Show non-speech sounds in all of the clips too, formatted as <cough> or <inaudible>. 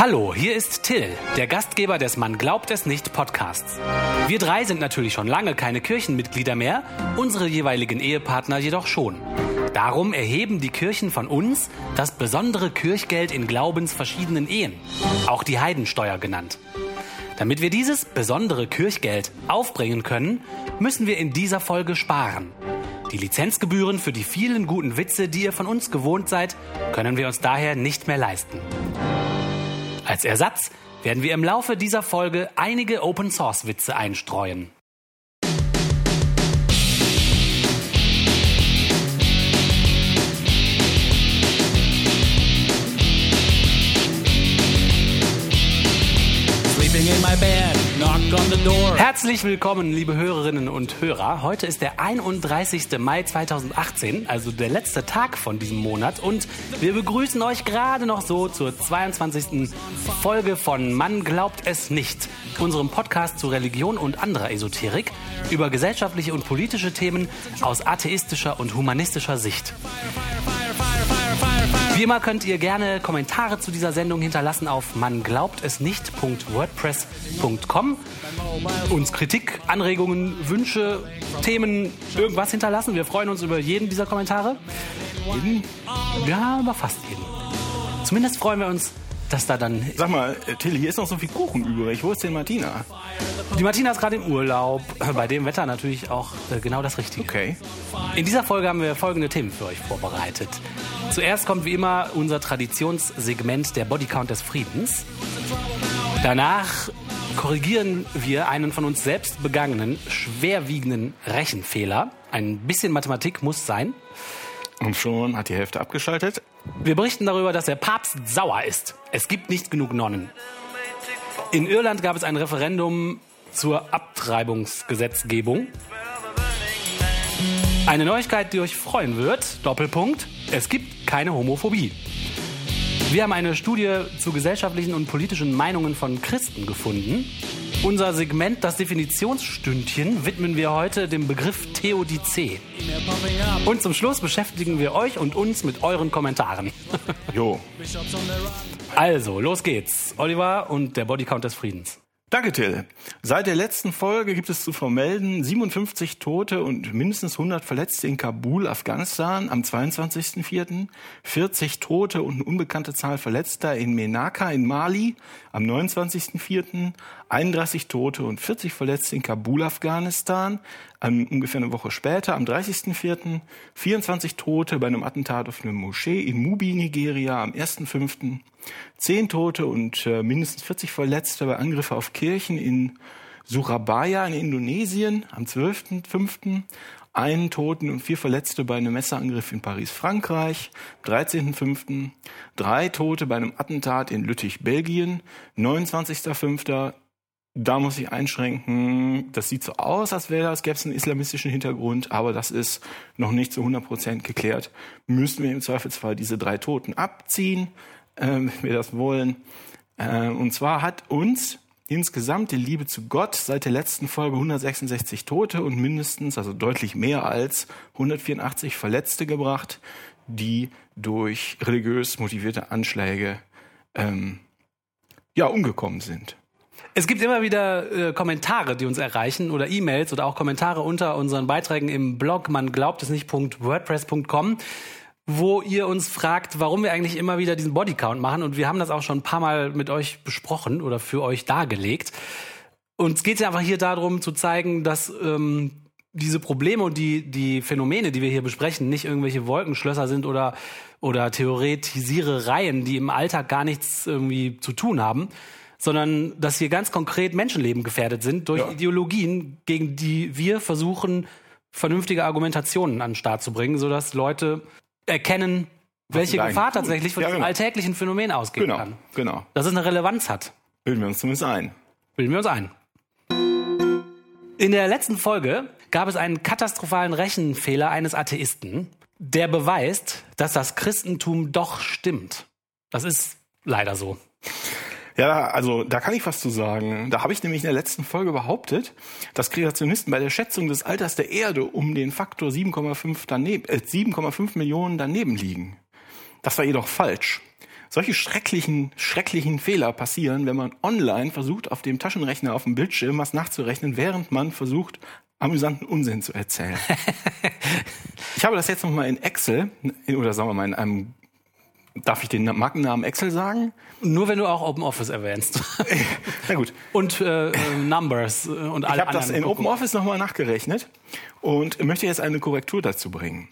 Hallo, hier ist Till, der Gastgeber des Man glaubt es nicht Podcasts. Wir drei sind natürlich schon lange keine Kirchenmitglieder mehr, unsere jeweiligen Ehepartner jedoch schon. Darum erheben die Kirchen von uns das besondere Kirchgeld in glaubensverschiedenen Ehen, auch die Heidensteuer genannt. Damit wir dieses besondere Kirchgeld aufbringen können, müssen wir in dieser Folge sparen. Die Lizenzgebühren für die vielen guten Witze, die ihr von uns gewohnt seid, können wir uns daher nicht mehr leisten. Als Ersatz werden wir im Laufe dieser Folge einige Open-Source-Witze einstreuen. Herzlich willkommen, liebe Hörerinnen und Hörer. Heute ist der 31. Mai 2018, also der letzte Tag von diesem Monat. Und wir begrüßen euch gerade noch so zur 22. Folge von Man glaubt es nicht, unserem Podcast zu Religion und anderer Esoterik über gesellschaftliche und politische Themen aus atheistischer und humanistischer Sicht. Wie immer könnt ihr gerne Kommentare zu dieser Sendung hinterlassen auf manglaubtesnicht.wordpress.com. Uns Kritik, Anregungen, Wünsche, Themen, irgendwas hinterlassen. Wir freuen uns über jeden dieser Kommentare. Jeden? Ja, über fast jeden. Zumindest freuen wir uns, dass da dann. Sag mal, äh, Till, hier ist noch so viel Kuchen übrig. Wo ist denn Martina? Die Martina ist gerade im Urlaub. Bei dem Wetter natürlich auch äh, genau das Richtige. Okay. In dieser Folge haben wir folgende Themen für euch vorbereitet. Zuerst kommt wie immer unser Traditionssegment der Bodycount des Friedens. Danach korrigieren wir einen von uns selbst begangenen, schwerwiegenden Rechenfehler. Ein bisschen Mathematik muss sein. Und schon hat die Hälfte abgeschaltet. Wir berichten darüber, dass der Papst sauer ist. Es gibt nicht genug Nonnen. In Irland gab es ein Referendum zur Abtreibungsgesetzgebung. Eine Neuigkeit, die euch freuen wird. Doppelpunkt. Es gibt keine Homophobie. Wir haben eine Studie zu gesellschaftlichen und politischen Meinungen von Christen gefunden. Unser Segment, das Definitionsstündchen, widmen wir heute dem Begriff Theodizee. Und zum Schluss beschäftigen wir euch und uns mit euren Kommentaren. Jo. Also, los geht's. Oliver und der Bodycount des Friedens. Danke, Till. Seit der letzten Folge gibt es zu vermelden 57 Tote und mindestens 100 Verletzte in Kabul, Afghanistan am 22.04., 40 Tote und eine unbekannte Zahl Verletzter in Menaka in Mali am 29.04., 31 Tote und 40 Verletzte in Kabul, Afghanistan, um, ungefähr eine Woche später, am 30.04., 24 Tote bei einem Attentat auf eine Moschee in Mubi, Nigeria am 1.05., 10 Tote und äh, mindestens 40 Verletzte bei Angriffen auf Kirchen in Surabaya in Indonesien am 12.05., einen Toten und vier Verletzte bei einem Messerangriff in Paris, Frankreich, 13.05., drei Tote bei einem Attentat in Lüttich, Belgien, 29.05., da muss ich einschränken, das sieht so aus, als wäre das, gäbe es einen islamistischen Hintergrund, aber das ist noch nicht zu 100 Prozent geklärt. Müssen wir im Zweifelsfall diese drei Toten abziehen, äh, wenn wir das wollen. Äh, und zwar hat uns insgesamt die Liebe zu Gott seit der letzten Folge 166 Tote und mindestens, also deutlich mehr als 184 Verletzte gebracht, die durch religiös motivierte Anschläge ähm, ja umgekommen sind. Es gibt immer wieder äh, Kommentare, die uns erreichen oder E-Mails oder auch Kommentare unter unseren Beiträgen im Blog man glaubt es nicht.wordpress.com, wo ihr uns fragt, warum wir eigentlich immer wieder diesen Bodycount machen und wir haben das auch schon ein paar Mal mit euch besprochen oder für euch dargelegt. Uns geht es einfach hier darum zu zeigen, dass ähm, diese Probleme und die, die Phänomene, die wir hier besprechen, nicht irgendwelche Wolkenschlösser sind oder, oder Theoretisierereien, die im Alltag gar nichts irgendwie zu tun haben, sondern dass hier ganz konkret Menschenleben gefährdet sind durch Ja. Ideologien, gegen die wir versuchen, vernünftige Argumentationen an den Start zu bringen, sodass Leute erkennen, welche Gefahr tatsächlich von Ja, diesem genau. alltäglichen Phänomen ausgehen Genau, kann. genau. Dass es eine Relevanz hat. Bilden wir uns zumindest ein. Bilden wir uns ein. In der letzten Folge gab es einen katastrophalen Rechenfehler eines Atheisten, der beweist, dass das Christentum doch stimmt. Das ist leider so. Ja, also da kann ich was zu sagen. Da habe ich nämlich in der letzten Folge behauptet, dass Kreationisten bei der Schätzung des Alters der Erde um den Faktor 7,5 daneben, äh, 7,5 Millionen daneben liegen. Das war jedoch falsch. solche schrecklichen, schrecklichen Fehler passieren, wenn man online versucht, auf dem Taschenrechner auf dem Bildschirm was nachzurechnen, während man versucht, amüsanten Unsinn zu erzählen. <laughs> ich habe das jetzt nochmal in Excel, oder sagen wir mal in einem, darf ich den Markennamen Excel sagen? Nur wenn du auch OpenOffice erwähnst. <laughs> Na gut. Und äh, Numbers äh, und alle Ich habe das in OpenOffice nochmal nachgerechnet und möchte jetzt eine Korrektur dazu bringen.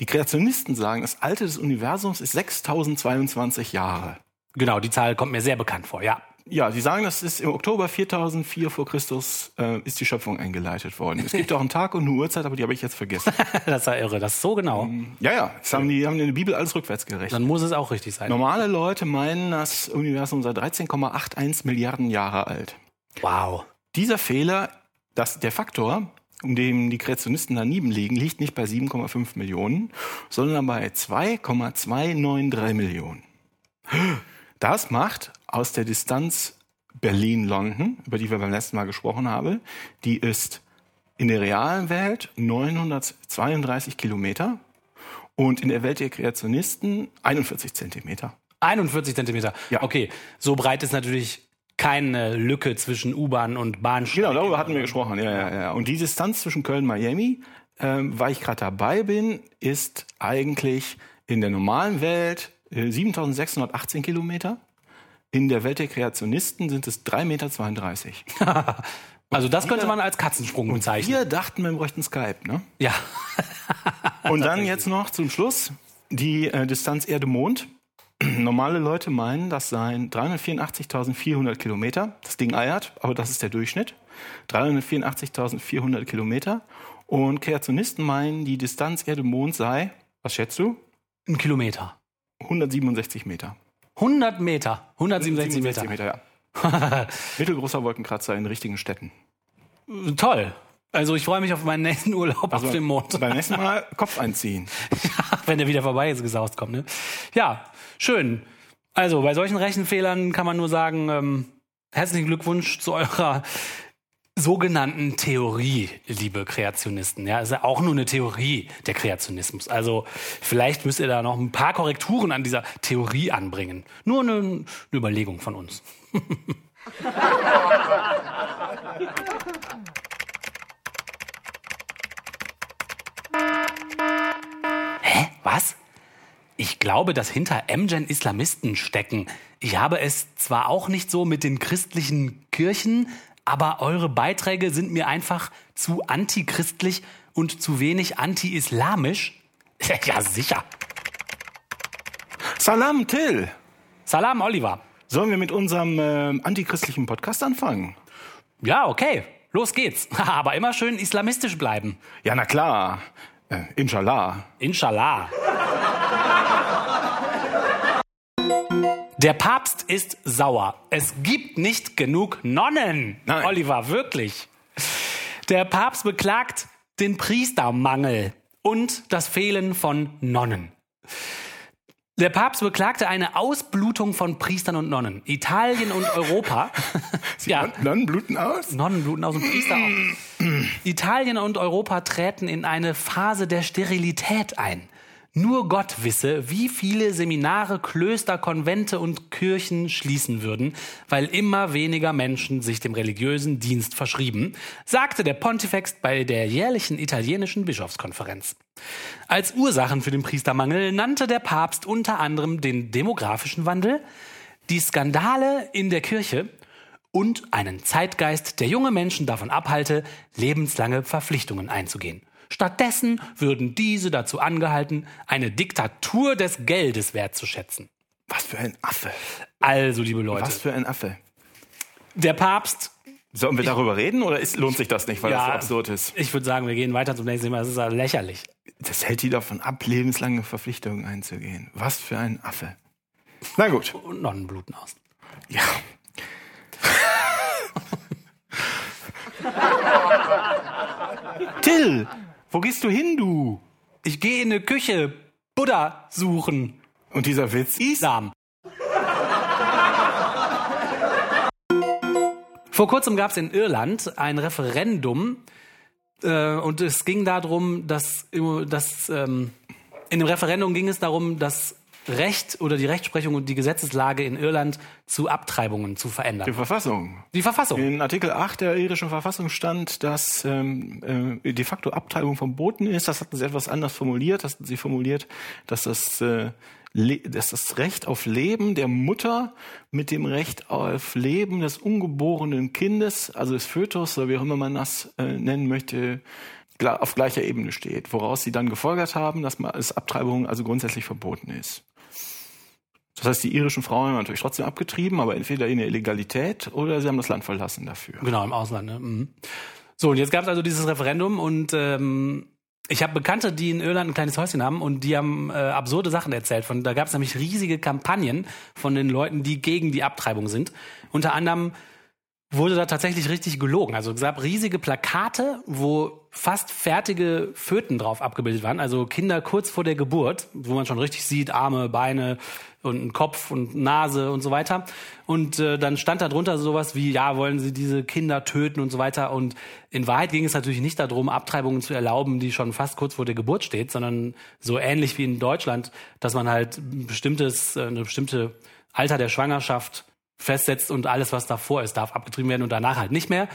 Die Kreationisten sagen, das Alter des Universums ist 6022 Jahre. Genau, die Zahl kommt mir sehr bekannt vor, ja. Ja, sie sagen, das ist im Oktober 4004 vor Christus äh, ist die Schöpfung eingeleitet worden. Es gibt auch einen Tag und eine Uhrzeit, aber die habe ich jetzt vergessen. <laughs> Das ist ja irre, das ist so genau. ja, ja, das haben die haben in der Bibel alles rückwärts gerechnet. Dann muss es auch richtig sein. Normale Leute meinen, das Universum sei 13,81 Milliarden Jahre alt. Wow. Dieser Fehler, dass der Faktor, um den die Kreationisten daneben liegen, liegt nicht bei 7,5 Millionen, sondern bei 2,293 Millionen. Das macht aus der Distanz Berlin-London, über die wir beim letzten Mal gesprochen haben, die ist in der realen Welt 932 Kilometer und in der Welt der Kreationisten 41 Zentimeter. 41 Zentimeter. Ja. Okay, so breit ist natürlich keine Lücke zwischen U-Bahn und Bahnsteig. Genau, darüber hatten wir gesprochen. Ja, ja, ja. Und die Distanz zwischen Köln und Miami, ähm, weil ich gerade dabei bin, ist eigentlich in der normalen Welt 7618 Kilometer. In der Welt der Kreationisten sind es 3,32 Meter. <laughs> Also das könnte man als Katzensprung bezeichnen. Wir dachten, wir bräuchten Skype, ne? Ja. <laughs> Und dann jetzt noch zum Schluss die äh, Distanz Erde-Mond. <clears throat> Normale Leute meinen, das seien 384.400 Kilometer. Das Ding eiert, aber das ist der Durchschnitt. 384.400 Kilometer. Und Kreationisten meinen, die Distanz Erde-Mond sei, was schätzt du? Ein Kilometer. 167 Meter. 100 Meter. 167 Meter. Meter ja. <laughs> Mittelgroßer Wolkenkratzer in richtigen Städten. Toll. Also ich freue mich auf meinen nächsten Urlaub auf dem Mond. Beim nächsten Mal Kopf einziehen. <laughs> Wenn der wieder vorbei ist, gesaust kommt. Ne? Ja, schön. Also bei solchen Rechenfehlern kann man nur sagen, ähm, herzlichen Glückwunsch zu eurer sogenannten Theorie, liebe Kreationisten. Ja, ist ja auch nur eine Theorie, der Kreationismus. Also vielleicht müsst ihr da noch ein paar Korrekturen an dieser Theorie anbringen. Nur eine, eine Überlegung von uns. <laughs> Hä? Was? Ich glaube, dass hinter Emgen Islamisten stecken. Ich habe es zwar auch nicht so mit den christlichen Kirchen, aber eure Beiträge sind mir einfach zu antichristlich und zu wenig anti-islamisch. <laughs> Ja, sicher. Salam, Till. Salam, Oliver. Sollen wir mit unserem äh, antichristlichen Podcast anfangen? Ja, okay. Los geht's. <laughs> Aber immer schön islamistisch bleiben. Ja, na klar. Äh, inshallah. Inshallah. Der Papst ist sauer. Es gibt nicht genug Nonnen. Nein. Oliver, wirklich. Der Papst beklagt den Priestermangel und das Fehlen von Nonnen. Der Papst beklagte eine Ausblutung von Priestern und Nonnen. Italien und Europa. <laughs> ja, Nonnen bluten aus? Nonnen bluten aus dem Priester auch. <clears throat> Italien und Europa treten in eine Phase der Sterilität ein. Nur Gott wisse, wie viele Seminare, Klöster, Konvente und Kirchen schließen würden, weil immer weniger Menschen sich dem religiösen Dienst verschrieben, sagte der Pontifex bei der jährlichen italienischen Bischofskonferenz. Als Ursachen für den Priestermangel nannte der Papst unter anderem den demografischen Wandel, die Skandale in der Kirche und einen Zeitgeist, der junge Menschen davon abhalte, lebenslange Verpflichtungen einzugehen. Stattdessen würden diese dazu angehalten, eine Diktatur des Geldes wertzuschätzen. Was für ein Affe. Also, liebe Leute, Was für ein Affe. der Papst, Sollen wir darüber reden oder ist, lohnt sich das nicht, weil das so Ja. absurd ist? ich würde sagen, wir gehen weiter zum nächsten Thema. Das ist ja lächerlich. Das hält die davon ab, lebenslange Verpflichtungen einzugehen. Was für ein Affe. Na gut. Und Nonnen bluten aus. Ja. <laughs> Till, wo gehst du hin, du? Ich gehe in eine Küche, Buddha suchen. Und dieser Witz ist? Islam. Vor kurzem gab es in Irland ein Referendum äh, und es ging darum, dass, dass ähm, in dem Referendum ging es darum, dass Recht oder die Rechtsprechung und die Gesetzeslage in Irland zu Abtreibungen zu verändern. Die Verfassung. Die Verfassung. In Artikel 8 der irischen Verfassung stand, dass ähm, äh, de facto Abtreibung verboten ist. Das hatten sie etwas anders formuliert. Das hatten sie formuliert, dass das, äh, dass das Recht auf Leben der Mutter mit dem Recht auf Leben des ungeborenen Kindes, also des Fötus, oder wie auch immer man das äh, nennen möchte, auf gleicher Ebene steht, woraus sie dann gefolgert haben, dass, man, dass Abtreibung also grundsätzlich verboten ist. Das heißt, die irischen Frauen haben natürlich trotzdem abgetrieben, aber entweder in der Illegalität oder sie haben das Land verlassen dafür. Genau, im Ausland. Ne? Mhm. So, und jetzt gab es also dieses Referendum und ähm, ich habe Bekannte, die in Irland ein kleines Häuschen haben und die haben äh, absurde Sachen erzählt. Von, da gab es nämlich riesige Kampagnen von den Leuten, die gegen die Abtreibung sind. Unter anderem wurde da tatsächlich richtig gelogen. Also es gab riesige Plakate, wo fast fertige Föten drauf abgebildet waren, also Kinder kurz vor der Geburt, wo man schon richtig sieht, Arme, Beine und Kopf und Nase und so weiter. Und äh, dann stand da drunter sowas wie, ja, wollen Sie diese Kinder töten und so weiter. Und in Wahrheit ging es natürlich nicht darum, Abtreibungen zu erlauben, die schon fast kurz vor der Geburt steht, sondern so ähnlich wie in Deutschland, dass man halt ein bestimmtes, äh, eine bestimmte Alter der Schwangerschaft festsetzt und alles, was davor ist, darf abgetrieben werden und danach halt nicht mehr.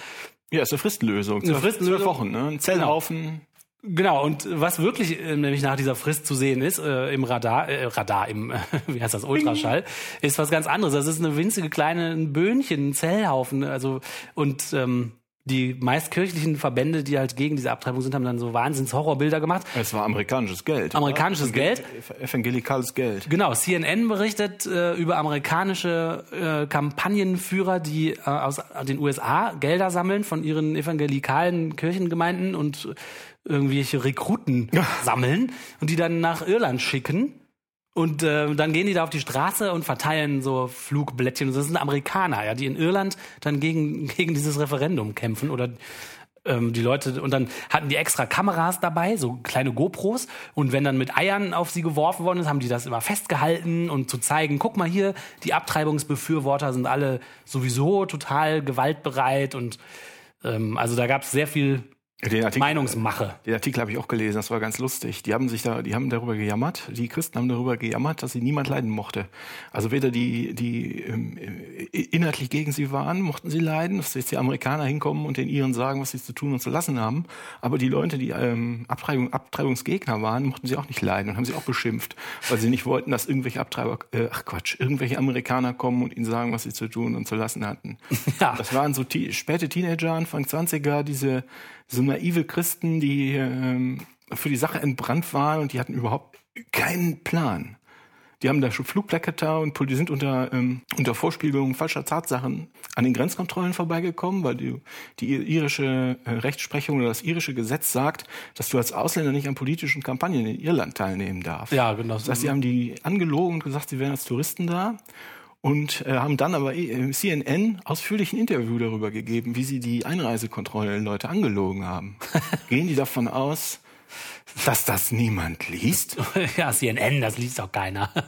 Ja, ist eine Fristenlösung. Eine Fristenlösung. Zwölf Wochen, ne? Ein Zellhaufen. Genau, und was wirklich äh, nämlich nach dieser Frist zu sehen ist, äh, im Radar, äh, Radar, im, <laughs> wie heißt das, Ultraschall, ist was ganz anderes. Das ist eine winzige kleine ein Böhnchen, ein Zellhaufen, also, und, ähm, die meist kirchlichen Verbände, die halt gegen diese Abtreibung sind, haben dann so wahnsinns Horrorbilder gemacht. Es war amerikanisches Geld. Amerikanisches Geld. Evangelikales Geld. Genau. CNN berichtet äh, über amerikanische äh, Kampagnenführer, die äh, aus den USA Gelder sammeln von ihren evangelikalen Kirchengemeinden und irgendwelche Rekruten sammeln und die dann nach Irland schicken und äh, dann gehen die da auf die Straße und verteilen so Flugblättchen. Das sind Amerikaner, ja, die in Irland dann gegen, <laughs> gegen dieses Referendum kämpfen oder ähm, die Leute und dann hatten die extra Kameras dabei, so kleine GoPros und wenn dann mit Eiern auf sie geworfen worden ist, haben die das immer festgehalten und zu zeigen, guck mal hier, die Abtreibungsbefürworter sind alle sowieso total gewaltbereit und ähm, also da gab es sehr viel den Artikel, Meinungsmache. Den Artikel habe ich auch gelesen, das war ganz lustig. Die haben sich da, die haben darüber gejammert, die Christen haben darüber gejammert, dass sie niemand leiden mochte. Also weder die, die ähm, inhaltlich gegen sie waren, mochten sie leiden, dass jetzt die Amerikaner hinkommen und den ihren sagen, was sie zu tun und zu lassen haben. Aber die Leute, die ähm, Abtreibung, Abtreibungsgegner waren, mochten sie auch nicht leiden und haben sie auch beschimpft, weil sie nicht wollten, dass irgendwelche Abtreiber, äh, ach Quatsch, irgendwelche Amerikaner kommen und ihnen sagen, was sie zu tun und zu lassen hatten. <laughs> Ja. Das waren so späte Teenager, Anfang 20er, diese so naive Christen, die ähm, für die Sache entbrannt waren und die hatten überhaupt keinen Plan. Die haben da schon Flugplakate und die sind unter, ähm, unter Vorspiegelung falscher Tatsachen an den Grenzkontrollen vorbeigekommen, weil die, die irische äh, Rechtsprechung oder das irische Gesetz sagt, dass du als Ausländer nicht an politischen Kampagnen in Irland teilnehmen darfst. Ja, genau. Das heißt, sie haben die angelogen und gesagt, sie wären als Touristen da und äh, haben dann aber äh, CNN ausführlich ein Interview darüber gegeben, wie sie die Einreisekontrollen-Leute angelogen haben. <laughs> Gehen die davon aus, dass das niemand liest? <laughs> ja, CNN, das liest auch keiner. <laughs>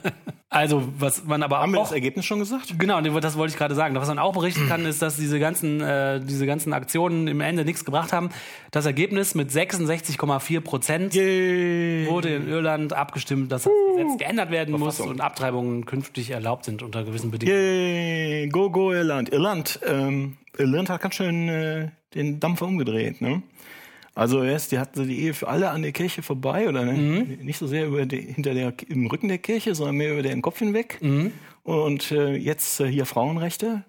Also, was man aber Haben auch... wir das Ergebnis schon gesagt? Genau, das wollte ich gerade sagen. Was man auch berichten kann, ist, dass diese ganzen, äh, diese ganzen Aktionen im Ende nichts gebracht haben. Das Ergebnis mit 66,4 Prozent wurde in Irland abgestimmt, dass das uh, Gesetz geändert werden Verfassung. muss und Abtreibungen künftig erlaubt sind unter gewissen Bedingungen. Yay, go, go, Irland. Irland, ähm, Irland hat ganz schön äh, den Dampfer umgedreht, ne? Also erst, die hatten die Ehe für alle an der Kirche vorbei oder ne? mhm. nicht so sehr über die, hinter der im Rücken der Kirche, sondern mehr über den Kopf hinweg. Mhm. Und äh, jetzt äh, hier Frauenrechte.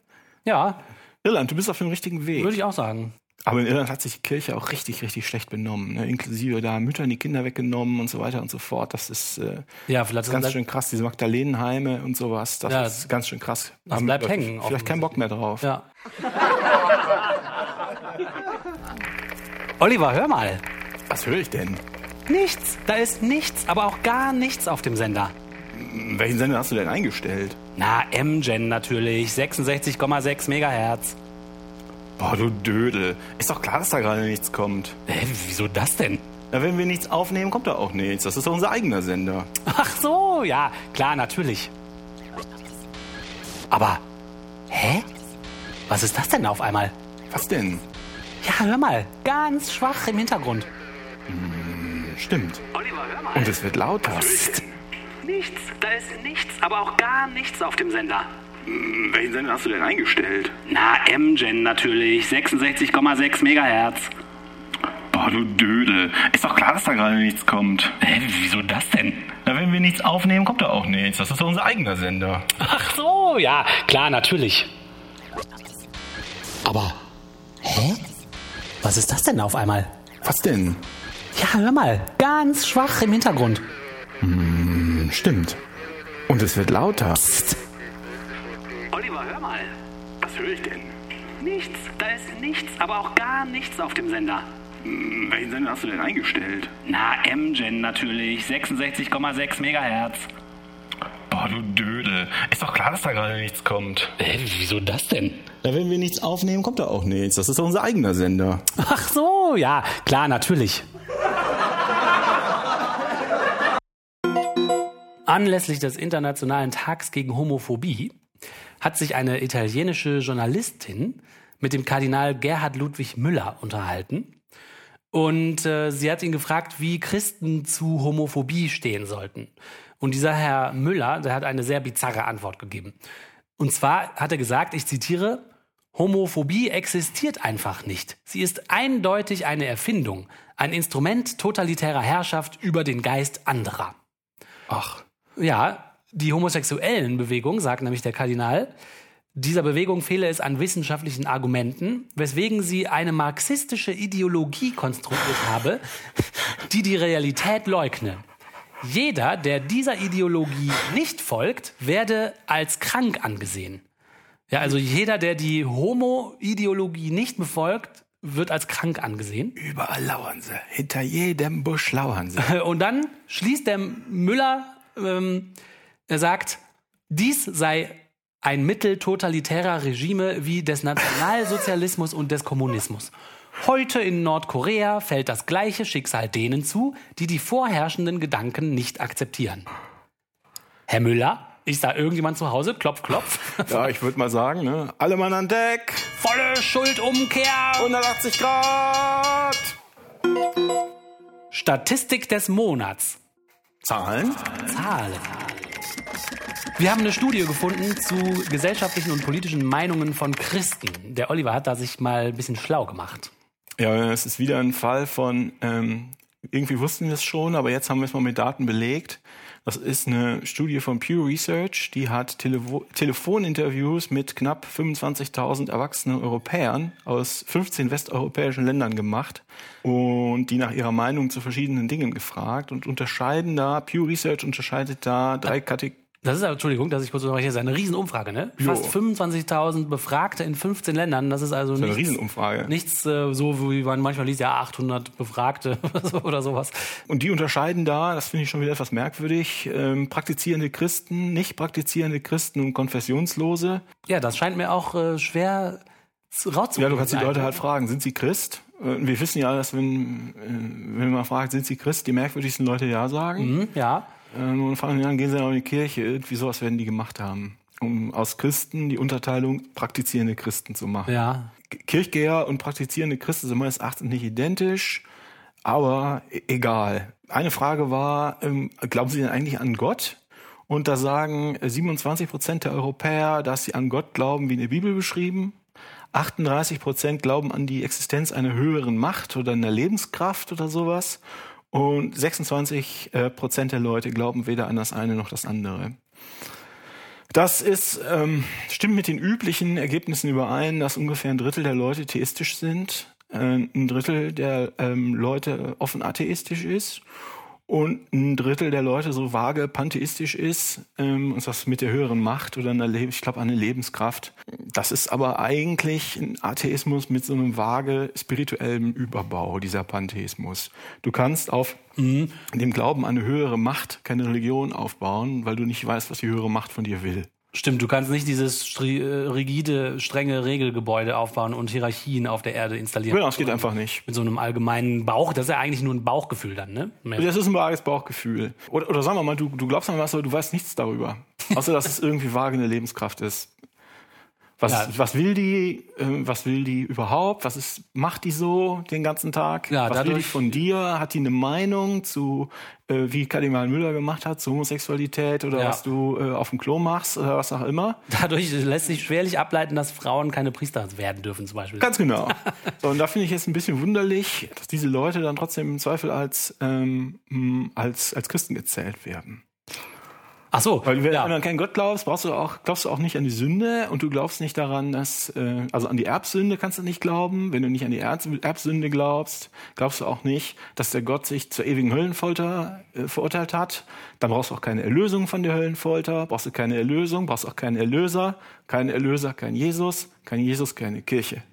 Ja. Irland, du bist auf dem richtigen Weg. Würde ich auch sagen. Aber in Irland hat sich die Kirche auch richtig, richtig schlecht benommen. Ne? Inklusive da Müttern die Kinder weggenommen und so weiter und so fort. Das ist äh, ja, vielleicht ganz schön krass. Diese Magdalenenheime und sowas. Das ja, ist ganz schön krass. Das Haben bleibt hängen. Vielleicht keinen Bock mehr drauf. Ja. <laughs> Oliver, hör mal. Was höre ich denn? Nichts. Da ist nichts, aber auch gar nichts auf dem Sender. Welchen Sender hast du denn eingestellt? Na, M-Gen natürlich. 66,6 Megahertz. Boah, du Dödel. Ist doch klar, dass da gerade nichts kommt. Äh, wieso das denn? Na, wenn wir nichts aufnehmen, kommt da auch nichts. Das ist doch unser eigener Sender. Ach so, ja, klar, natürlich. Aber, hä? Was ist das denn auf einmal? Was denn? Ja, hör mal, ganz schwach im Hintergrund. Hm, stimmt. Oliver, hör mal. Und es wird lauter. Psst. Nichts. Da ist nichts, aber auch gar nichts auf dem Sender. Hm, welchen Sender hast du denn eingestellt? Na, M-Gen natürlich. 66,6 Megahertz. Boah, du Dödel. Ist doch klar, dass da gerade nichts kommt. Hä, wieso das denn? Na, wenn wir nichts aufnehmen, kommt da auch nichts. Das ist doch unser eigener Sender. Ach so, ja, klar, natürlich. Aber, hä? Was ist das denn auf einmal? Was denn? Ja, hör mal, ganz schwach im Hintergrund. Hm, stimmt. Und es wird lauter. Psst. Oliver, hör mal. Was höre ich denn? Nichts. Da ist nichts, aber auch gar nichts auf dem Sender. Hm, welchen Sender hast du denn eingestellt? Na, M-Gen natürlich. 66,6 Megahertz. Boah, du Dödel. Ist doch klar, dass da gerade nichts kommt. Hä, wieso das denn? Na, wenn wir nichts aufnehmen, kommt da auch nichts. Das ist doch unser eigener Sender. Ach so, ja, klar, natürlich. Anlässlich des Internationalen Tags gegen Homophobie hat sich eine italienische Journalistin mit dem Kardinal Gerhard Ludwig Müller unterhalten. Und äh, sie hat ihn gefragt, wie Christen zu Homophobie stehen sollten. Und dieser Herr Müller, der hat eine sehr bizarre Antwort gegeben. Und zwar hat er gesagt, ich zitiere, Homophobie existiert einfach nicht. Sie ist eindeutig eine Erfindung, ein Instrument totalitärer Herrschaft über den Geist anderer. Ach. Ja, die homosexuellen Bewegung, sagt nämlich der Kardinal, dieser Bewegung fehle es an wissenschaftlichen Argumenten, weswegen sie eine marxistische Ideologie konstruiert habe, die die Realität leugne. Jeder, der dieser Ideologie nicht folgt, werde als krank angesehen. Ja, also jeder, der die Homo-Ideologie nicht befolgt, wird als krank angesehen. Überall lauern sie. Hinter jedem Busch lauern sie. <laughs> Und dann schließt der Müller, ähm, er sagt, dies sei ein Mittel totalitärer Regime wie des Nationalsozialismus und des Kommunismus. Heute in Nordkorea fällt das gleiche Schicksal denen zu, die die vorherrschenden Gedanken nicht akzeptieren. Herr Müller, ist da irgendjemand zu Hause? Klopf, klopf. Ja, ich würde mal sagen, ne? Alle Mann an Deck. Volle Schuldumkehr. 180 Grad. Statistik des Monats. Zahlen? Zahlen. Wir haben eine Studie gefunden zu gesellschaftlichen und politischen Meinungen von Christen. Der Oliver hat da sich mal ein bisschen schlau gemacht. Ja, es ist wieder ein Fall von, ähm, irgendwie wussten wir es schon, aber jetzt haben wir es mal mit Daten belegt. Das ist eine Studie von Pew Research, die hat Televo Telefoninterviews mit knapp 25.000 erwachsenen Europäern aus 15 westeuropäischen Ländern gemacht und die nach ihrer Meinung zu verschiedenen Dingen gefragt und unterscheiden da, Pew Research unterscheidet da drei Kategorien. Das ist, Entschuldigung, dass ich kurz unterbreche, das ist eine Riesenumfrage, ne? Jo. Fast 25.000 Befragte in 15 Ländern, das ist also Das ist eine nichts, Riesenumfrage. nichts äh, so, wie man manchmal liest, ja, 800 Befragte <laughs> oder sowas. Und die unterscheiden da, das finde ich schon wieder etwas merkwürdig, ähm, praktizierende Christen, nicht praktizierende Christen und Konfessionslose. Ja, das scheint mir auch äh, schwer zu- rauszukriegen. Ja, du kannst die. Leute halt fragen, sind sie Christ? Äh, Wir wissen ja, dass wenn, äh, wenn man fragt, sind sie Christ, die merkwürdigsten Leute ja sagen. Mhm, ja. Ähm, Und fragen dann, gehen sie dann in die Kirche? Irgendwie sowas werden die gemacht haben. Um aus Christen die Unterteilung praktizierende Christen zu machen. Ja. Kirchgeher und praktizierende Christen sind meines Erachtens nicht identisch, aber e- egal. Eine Frage war, ähm, glauben Sie denn eigentlich an Gott? Und da sagen äh, 27 Prozent der Europäer, dass sie an Gott glauben, wie in der Bibel beschrieben. 38 Prozent glauben an die Existenz einer höheren Macht oder einer Lebenskraft oder sowas. Und 26 äh, Prozent der Leute glauben weder an das eine noch das andere. Das ist, ähm, stimmt mit den üblichen Ergebnissen überein, dass ungefähr ein Drittel der Leute theistisch sind, äh, ein Drittel der ähm, Leute offen atheistisch ist und ein Drittel der Leute so vage pantheistisch ist, ähm, und das mit der höheren Macht oder einer, Le ich glaube, eine Lebenskraft. Das ist aber eigentlich ein Atheismus mit so einem vage spirituellen Überbau, dieser Pantheismus. Du kannst auf dem Glauben an eine höhere Macht keine Religion aufbauen, weil du nicht weißt, was die höhere Macht von dir will. Stimmt, du kannst nicht dieses stri- äh, rigide, strenge Regelgebäude aufbauen und Hierarchien auf der Erde installieren. Genau, das geht einfach nicht. Mit so einem allgemeinen Bauch, das ist ja eigentlich nur ein Bauchgefühl dann, ne? Das ist ein vages Bauchgefühl. Oder, oder sagen wir mal, du, du glaubst an was, aber du weißt nichts darüber. Außer, dass es irgendwie vage eine Lebenskraft ist. Was, Ja. was will die? Äh, was will die überhaupt? Was ist, macht die so den ganzen Tag? Ja, was will die dadurch- von dir? Hat die eine Meinung zu, äh, wie Kardinal Müller gemacht hat, zu Homosexualität oder Ja. was du äh, auf dem Klo machst oder was auch immer? Dadurch lässt sich schwerlich ableiten, dass Frauen keine Priester werden dürfen, zum Beispiel. Ganz genau. <laughs> So, und da finde ich es ein bisschen wunderlich, dass diese Leute dann trotzdem im Zweifel als, ähm, als, als Christen gezählt werden. Ach so, Weil wenn ja. du an keinen Gott glaubst, brauchst du auch, glaubst du auch nicht an die Sünde und du glaubst nicht daran, dass, äh, also an die Erbsünde kannst du nicht glauben. Wenn du nicht an die Erbsünde glaubst, glaubst du auch nicht, dass der Gott sich zur ewigen Höllenfolter äh, verurteilt hat. Dann brauchst du auch keine Erlösung von der Höllenfolter, brauchst du keine Erlösung, brauchst auch keinen Erlöser, kein Erlöser, kein Jesus, kein Jesus, keine Kirche.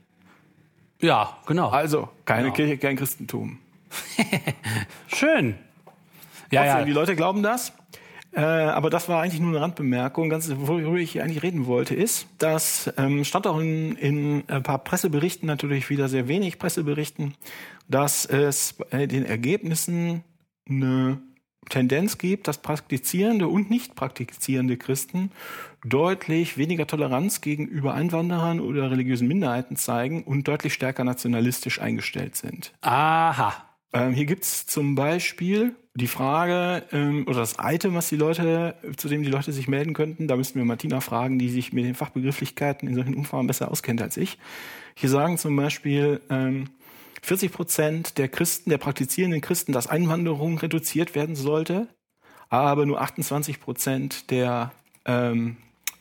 ja, genau. Also, keine Genau. Kirche, kein Christentum. <laughs> Schön. Ja, Trotzdem, ja. Die Leute glauben das. Äh, aber das war eigentlich nur eine Randbemerkung. Ganz, worüber ich eigentlich reden wollte, ist, dass ähm, stand auch in, in ein paar Presseberichten natürlich wieder sehr wenig Presseberichten, dass es bei den Ergebnissen eine Tendenz gibt, dass praktizierende und nicht praktizierende Christen deutlich weniger Toleranz gegenüber Einwanderern oder religiösen Minderheiten zeigen und deutlich stärker nationalistisch eingestellt sind. Aha. Ähm, hier gibt's zum Beispiel die Frage ähm, oder das Item, was die Leute, zu dem die Leute sich melden könnten. Da müssten wir Martina fragen, die sich mit den Fachbegrifflichkeiten in solchen Umfragen besser auskennt als ich. Hier sagen zum Beispiel ähm, 40 Prozent der Christen, der praktizierenden Christen, dass Einwanderung reduziert werden sollte, aber nur 28 Prozent der ähm,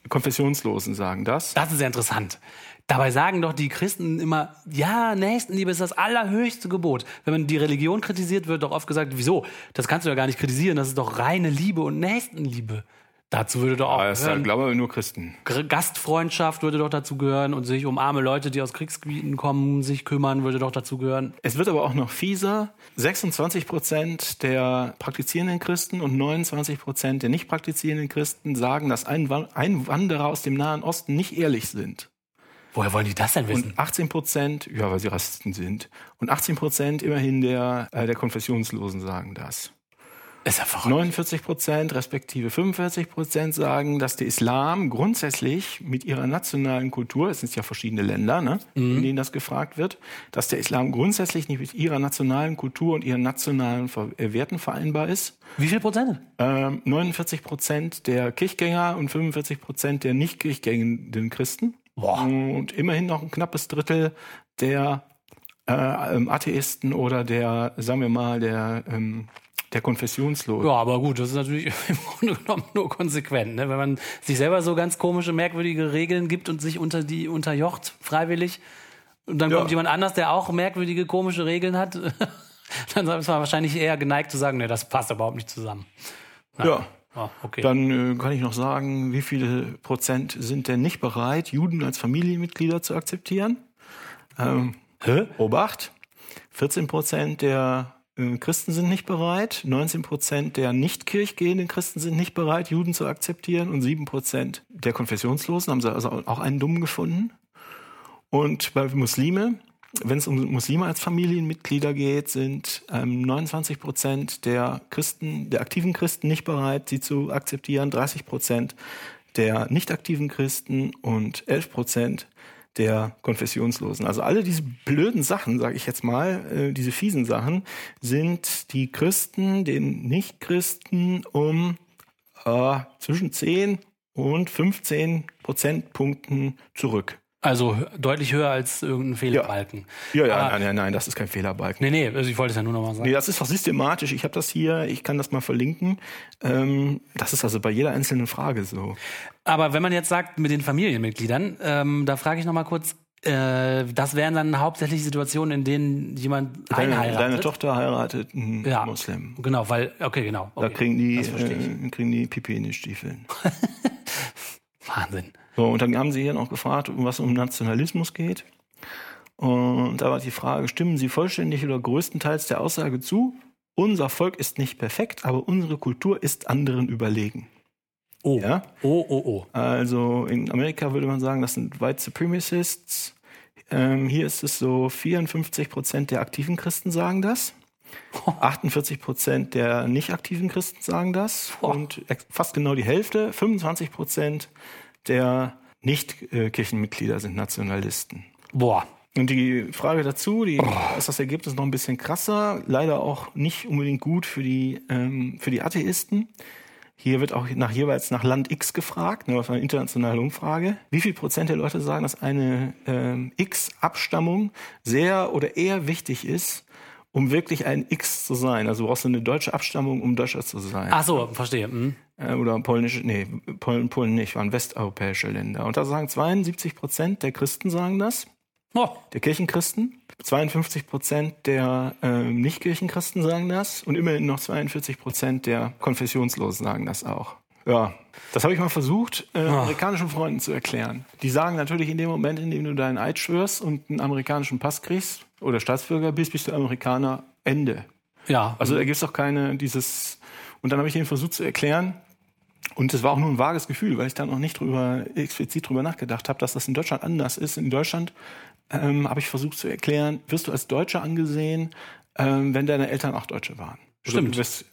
Konfessionslosen sagen das. Das ist ja interessant. Dabei sagen doch die Christen immer, ja, Nächstenliebe ist das allerhöchste Gebot. Wenn man die Religion kritisiert, wird doch oft gesagt, wieso? Das kannst du ja gar nicht kritisieren, das ist doch reine Liebe und Nächstenliebe. Dazu würde doch auch Aber das gehören, glaube ich nur Christen. Gastfreundschaft würde doch dazu gehören und sich um arme Leute, die aus Kriegsgebieten kommen, sich kümmern, würde doch dazu gehören. Es wird aber auch noch fieser. 26 Prozent der praktizierenden Christen und 29 Prozent der nicht praktizierenden Christen sagen, dass Einwan- Einwanderer aus dem Nahen Osten nicht ehrlich sind. Woher wollen die das denn wissen? Und 18 Prozent, ja, weil sie Rassisten sind. Und 18 Prozent immerhin der, äh, der Konfessionslosen sagen das. ist ja verrückt. 49 Prozent respektive 45 Prozent sagen, dass der Islam grundsätzlich mit ihrer nationalen Kultur, es sind ja verschiedene Länder, ne, in denen das gefragt wird, dass der Islam grundsätzlich nicht mit ihrer nationalen Kultur und ihren nationalen äh, Werten vereinbar ist. Wie viel Prozent? Ähm, 49 Prozent der Kirchgänger und 45 Prozent der nicht kirchgängenden Christen. Boah. Und immerhin noch ein knappes Drittel der äh, ähm, Atheisten oder der, sagen wir mal, der, ähm, der Konfessionslosen. Ja, aber gut, das ist natürlich <laughs> im Grunde genommen nur konsequent. Ne? Wenn man sich selber so ganz komische, merkwürdige Regeln gibt und sich unter die unterjocht, freiwillig, und dann Ja. kommt jemand anders, der auch merkwürdige, komische Regeln hat, <laughs> dann ist man wahrscheinlich eher geneigt zu sagen, nee, das passt überhaupt nicht zusammen. Ja. Oh, okay. Dann äh, kann ich noch sagen, wie viele Prozent sind denn nicht bereit, Juden als Familienmitglieder zu akzeptieren? Ähm, Hä? Obacht. 14 Prozent der äh, Christen sind nicht bereit, 19 Prozent der nicht kirchgehenden Christen sind nicht bereit, Juden zu akzeptieren und 7 Prozent der Konfessionslosen haben sie also auch einen Dummen gefunden. Und bei Muslime, wenn es um Muslime als Familienmitglieder geht, sind ähm, 29 Prozent der Christen, der aktiven Christen nicht bereit, sie zu akzeptieren, 30 Prozent der nicht aktiven Christen und 11 Prozent der Konfessionslosen. Also alle diese blöden Sachen, sage ich jetzt mal, äh, diese fiesen Sachen, sind die Christen den Nicht-Christen um äh, zwischen 10 und 15 Prozentpunkten zurück. Also deutlich höher als irgendein Fehlerbalken. Ja, ja, Aber- nein, nein, nein, das ist kein Fehlerbalken. Nee, nee, also ich wollte es ja nur noch mal sagen. Nee, das ist doch systematisch. Ich habe das hier, ich kann das mal verlinken. Ähm, das ist also bei jeder einzelnen Frage so. Aber wenn man jetzt sagt, mit den Familienmitgliedern, ähm, da frage ich noch mal kurz, äh, das wären dann hauptsächlich Situationen, in denen jemand Deine, einheiratet. deine Tochter heiratet einen ja, Muslim. Genau, weil, okay, genau. Da Okay, kriegen die, das verstehe ich. äh, kriegen die Pipi in den Stiefeln. <laughs> Wahnsinn. So, und dann haben sie hier noch gefragt, um was um Nationalismus geht. Und da war die Frage, stimmen Sie vollständig oder größtenteils der Aussage zu, unser Volk ist nicht perfekt, aber unsere Kultur ist anderen überlegen. Oh, Ja? oh, oh, oh. Also in Amerika würde man sagen, das sind White Supremacists. Ähm, hier ist es so, 54 Prozent der aktiven Christen sagen das. <laughs> 48 Prozent der nicht aktiven Christen sagen das. Und fast genau die Hälfte, 25 Prozent der Nicht-Kirchenmitglieder sind Nationalisten. Boah. Und die Frage dazu, die ist das Ergebnis noch ein bisschen krasser, leider auch nicht unbedingt gut für die, ähm, für die Atheisten. Hier wird auch nach jeweils nach Land X gefragt, ne, das war eine internationale Umfrage. Wie viel Prozent der Leute sagen, dass eine ähm, X-Abstammung sehr oder eher wichtig ist, um wirklich ein X zu sein? Also brauchst du eine deutsche Abstammung, um Deutscher zu sein. Ach so, verstehe. Mhm. Oder polnische, nee, Polen, Polen nicht, waren westeuropäische Länder. Und da sagen 72 Prozent der Christen sagen das Oh, der Kirchenchristen. 52 Prozent der äh, Nicht-Kirchenchristen sagen das und immerhin noch 42 Prozent der Konfessionslosen sagen das auch. Ja, das habe ich mal versucht, äh, amerikanischen Freunden zu erklären. Die sagen natürlich in dem Moment, in dem du deinen Eid schwörst und einen amerikanischen Pass kriegst oder Staatsbürger bist, bist du Amerikaner. Ende. ja. Also da gibt es doch keine dieses. Und dann habe ich ihnen versucht zu erklären. Und es war auch nur ein vages Gefühl, weil ich da noch nicht drüber explizit drüber nachgedacht habe, dass das in Deutschland anders ist. In Deutschland ähm, habe ich versucht zu erklären, wirst du als Deutscher angesehen, ähm, wenn deine Eltern auch Deutsche waren. Also Stimmt. du wirst-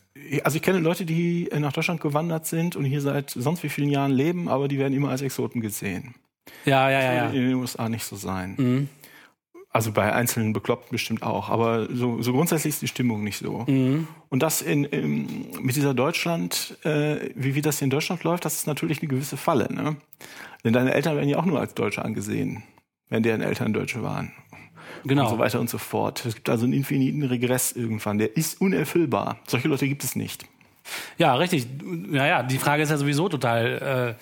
Also ich kenne Leute, die nach Deutschland gewandert sind und hier seit sonst wie vielen Jahren leben, aber die werden immer als Exoten gesehen. ja, ja, ja, ja. In den USA nicht so sein. Mhm. Also bei einzelnen Bekloppten bestimmt auch, aber so, so grundsätzlich ist die Stimmung nicht so. Mhm. Und das in, in, mit dieser Deutschland, äh, wie, wie das hier in Deutschland läuft, das ist natürlich eine gewisse Falle. Ne? Denn deine Eltern werden ja auch nur als Deutsche angesehen, wenn deren Eltern Deutsche waren. Genau. Und so weiter und so fort. Es gibt also einen infiniten Regress irgendwann, der ist unerfüllbar. Solche Leute gibt es nicht. Ja, richtig. Ja, ja, die Frage ist ja sowieso total,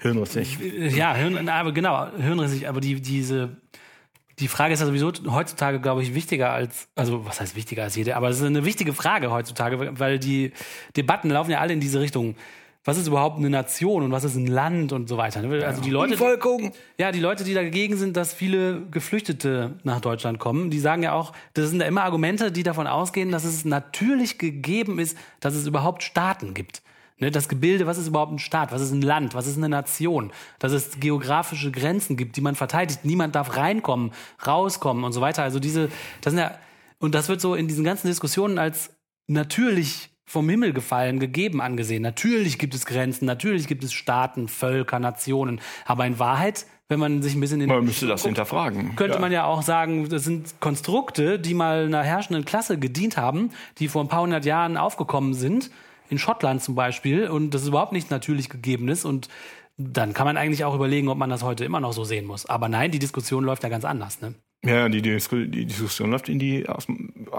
Hirnrissig. äh, ja, Hirn, aber genau, hirnrissig, aber die, diese, die Frage ist ja sowieso heutzutage, glaube ich, wichtiger als, also was heißt wichtiger als jede, aber es ist eine wichtige Frage heutzutage, weil die Debatten laufen ja alle in diese Richtung. Was ist überhaupt eine Nation und was ist ein Land und so weiter? Also die Leute, Umvolkung. ja, die Leute, die dagegen sind, dass viele Geflüchtete nach Deutschland kommen, die sagen ja auch, das sind ja immer Argumente, die davon ausgehen, dass es natürlich gegeben ist, dass es überhaupt Staaten gibt. Ne, das Gebilde, was ist überhaupt ein Staat, was ist ein Land, was ist eine Nation, dass es geografische Grenzen gibt, die man verteidigt, niemand darf reinkommen, rauskommen und so weiter. Also diese, das sind ja, und das wird so in diesen ganzen Diskussionen als natürlich vom Himmel gefallen, gegeben angesehen. Natürlich gibt es Grenzen, natürlich gibt es Staaten, Völker, Nationen, aber in Wahrheit, wenn man sich ein bisschen in Man müsste das hinterfragen. könnte Ja. man ja auch sagen, das sind Konstrukte, die mal einer herrschenden Klasse gedient haben, die vor ein paar hundert Jahren aufgekommen sind, in Schottland zum Beispiel, und das ist überhaupt nicht natürlich gegeben ist. Und dann kann man eigentlich auch überlegen, ob man das heute immer noch so sehen muss. Aber nein, die Diskussion läuft ja ganz anders. Ne? Ja, die, die Diskussion läuft in die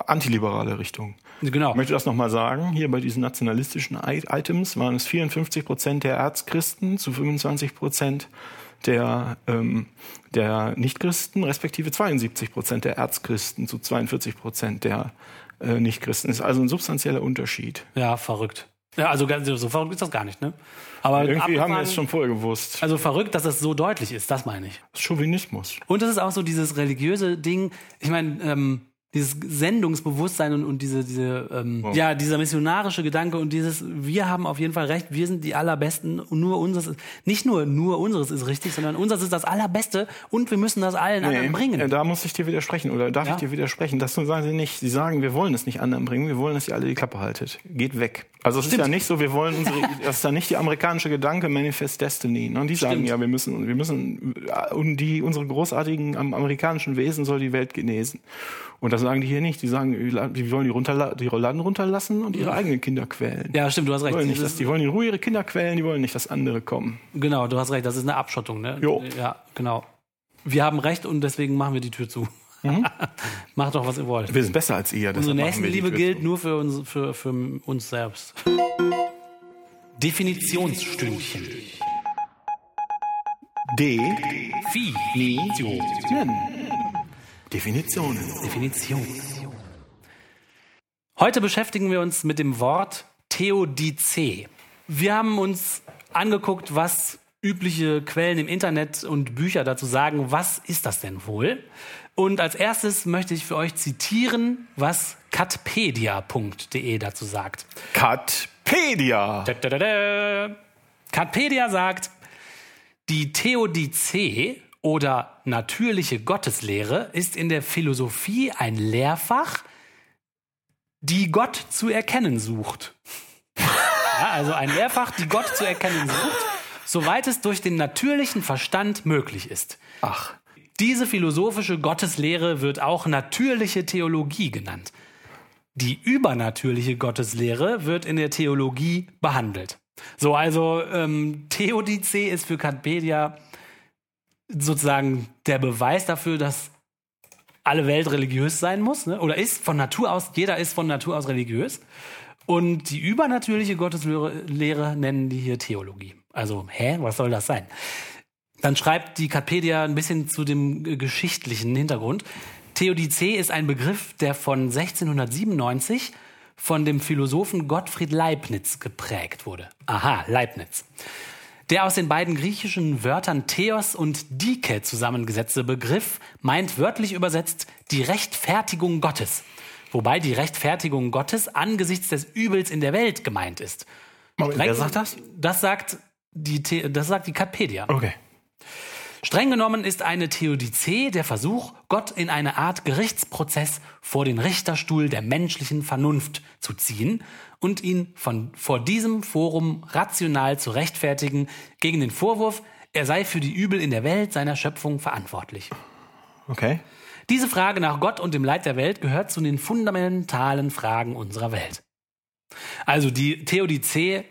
antiliberale Richtung. Genau. Ich möchte das nochmal sagen. Hier bei diesen nationalistischen Items waren es 54 Prozent der Erzchristen zu 25 Prozent der, ähm, der Nichtchristen, respektive 72 Prozent der Erzchristen zu 42 Prozent der äh, Nichtchristen. Ist also ein substanzieller Unterschied. Ja, verrückt. Ja, also ganz- so verrückt ist das gar nicht, ne? Aber Irgendwie haben wir es schon vorher gewusst. Also verrückt, dass das so deutlich ist, das meine ich. Chauvinismus. Und das ist auch so dieses religiöse Ding. Ich meine, ähm, dieses Sendungsbewusstsein und, und diese, diese, ähm, ja, dieser missionarische Gedanke und dieses, wir haben auf jeden Fall recht, wir sind die allerbesten und nur unseres ist, nicht nur nur unseres ist richtig, sondern unseres ist das allerbeste und wir müssen das allen anderen bringen. äh, Da muss ich dir widersprechen oder darf Ja. ich dir widersprechen? Das sagen sie nicht. Sie sagen, wir wollen es nicht anderen bringen, wir wollen, dass ihr alle die Klappe haltet. Geht weg. Also es ist ja nicht so, wir wollen unsere, <laughs> das ist ja nicht die amerikanische Gedanke Manifest Destiny. Ne? Und die sagen Stimmt. ja, wir müssen, wir müssen, äh, und die, unsere großartigen am- amerikanischen Wesen soll die Welt genesen. Und das sagen die hier nicht. Die sagen, die wollen die, runterla die Laden runterlassen und ihre eigenen Kinder quälen. Ja, stimmt, du hast recht. wollen, nicht, dass, die wollen in Ruhe ihre Kinder quälen, die wollen nicht, dass andere kommen. genau, du hast recht, das ist eine Abschottung, ne? Jo. Ja, genau. Wir haben recht und deswegen machen wir die Tür zu. <laughs> Macht doch, was ihr wollt. Wir sind besser als ihr. Unsere Nächstenliebe gilt nur für uns, für, für uns selbst. Definitionsstündchen. Definitionen. Definitionen. Definition. Heute beschäftigen wir uns mit dem Wort Theodizee. Wir haben uns angeguckt, was übliche Quellen im Internet und Bücher dazu sagen. Was ist das denn wohl? Und als erstes möchte ich für euch zitieren, was catpedia.de dazu sagt. Katpedia. Dadadada. Catpedia sagt, die Theodizee oder natürliche Gotteslehre ist in der Philosophie ein Lehrfach, die Gott zu erkennen sucht. Ja, also ein Lehrfach, die Gott zu erkennen sucht. soweit es durch den natürlichen Verstand möglich ist. Ach. Diese philosophische Gotteslehre wird auch natürliche Theologie genannt. Die übernatürliche Gotteslehre wird in der Theologie behandelt. So, also ähm, Theodizee ist für Katpedia sozusagen der Beweis dafür, dass alle Welt religiös sein muss, ne? oder ist von Natur aus, jeder ist von Natur aus religiös. Und die übernatürliche Gotteslehre Lehre nennen die hier Theologie. Also, hä, was soll das sein? Dann schreibt die Katpedia ein bisschen zu dem äh, geschichtlichen Hintergrund. Theodizee ist ein Begriff, der von 1697 von dem Philosophen Gottfried Leibniz geprägt wurde. Aha, Leibniz. Der aus den beiden griechischen Wörtern Theos und Dike zusammengesetzte Begriff meint wörtlich übersetzt die Rechtfertigung Gottes, wobei die Rechtfertigung Gottes angesichts des Übels in der Welt gemeint ist. Moment, wer sagt das? Das sagt die, das sagt die Katpedia. Okay. Streng genommen ist eine Theodizee der Versuch, Gott in eine Art Gerichtsprozess vor den Richterstuhl der menschlichen Vernunft zu ziehen und ihn von, vor diesem Forum rational zu rechtfertigen gegen den Vorwurf, er sei für die Übel in der Welt seiner Schöpfung verantwortlich. Okay. Diese Frage nach Gott und dem Leid der Welt gehört zu den fundamentalen Fragen unserer Welt. Also die Theodizee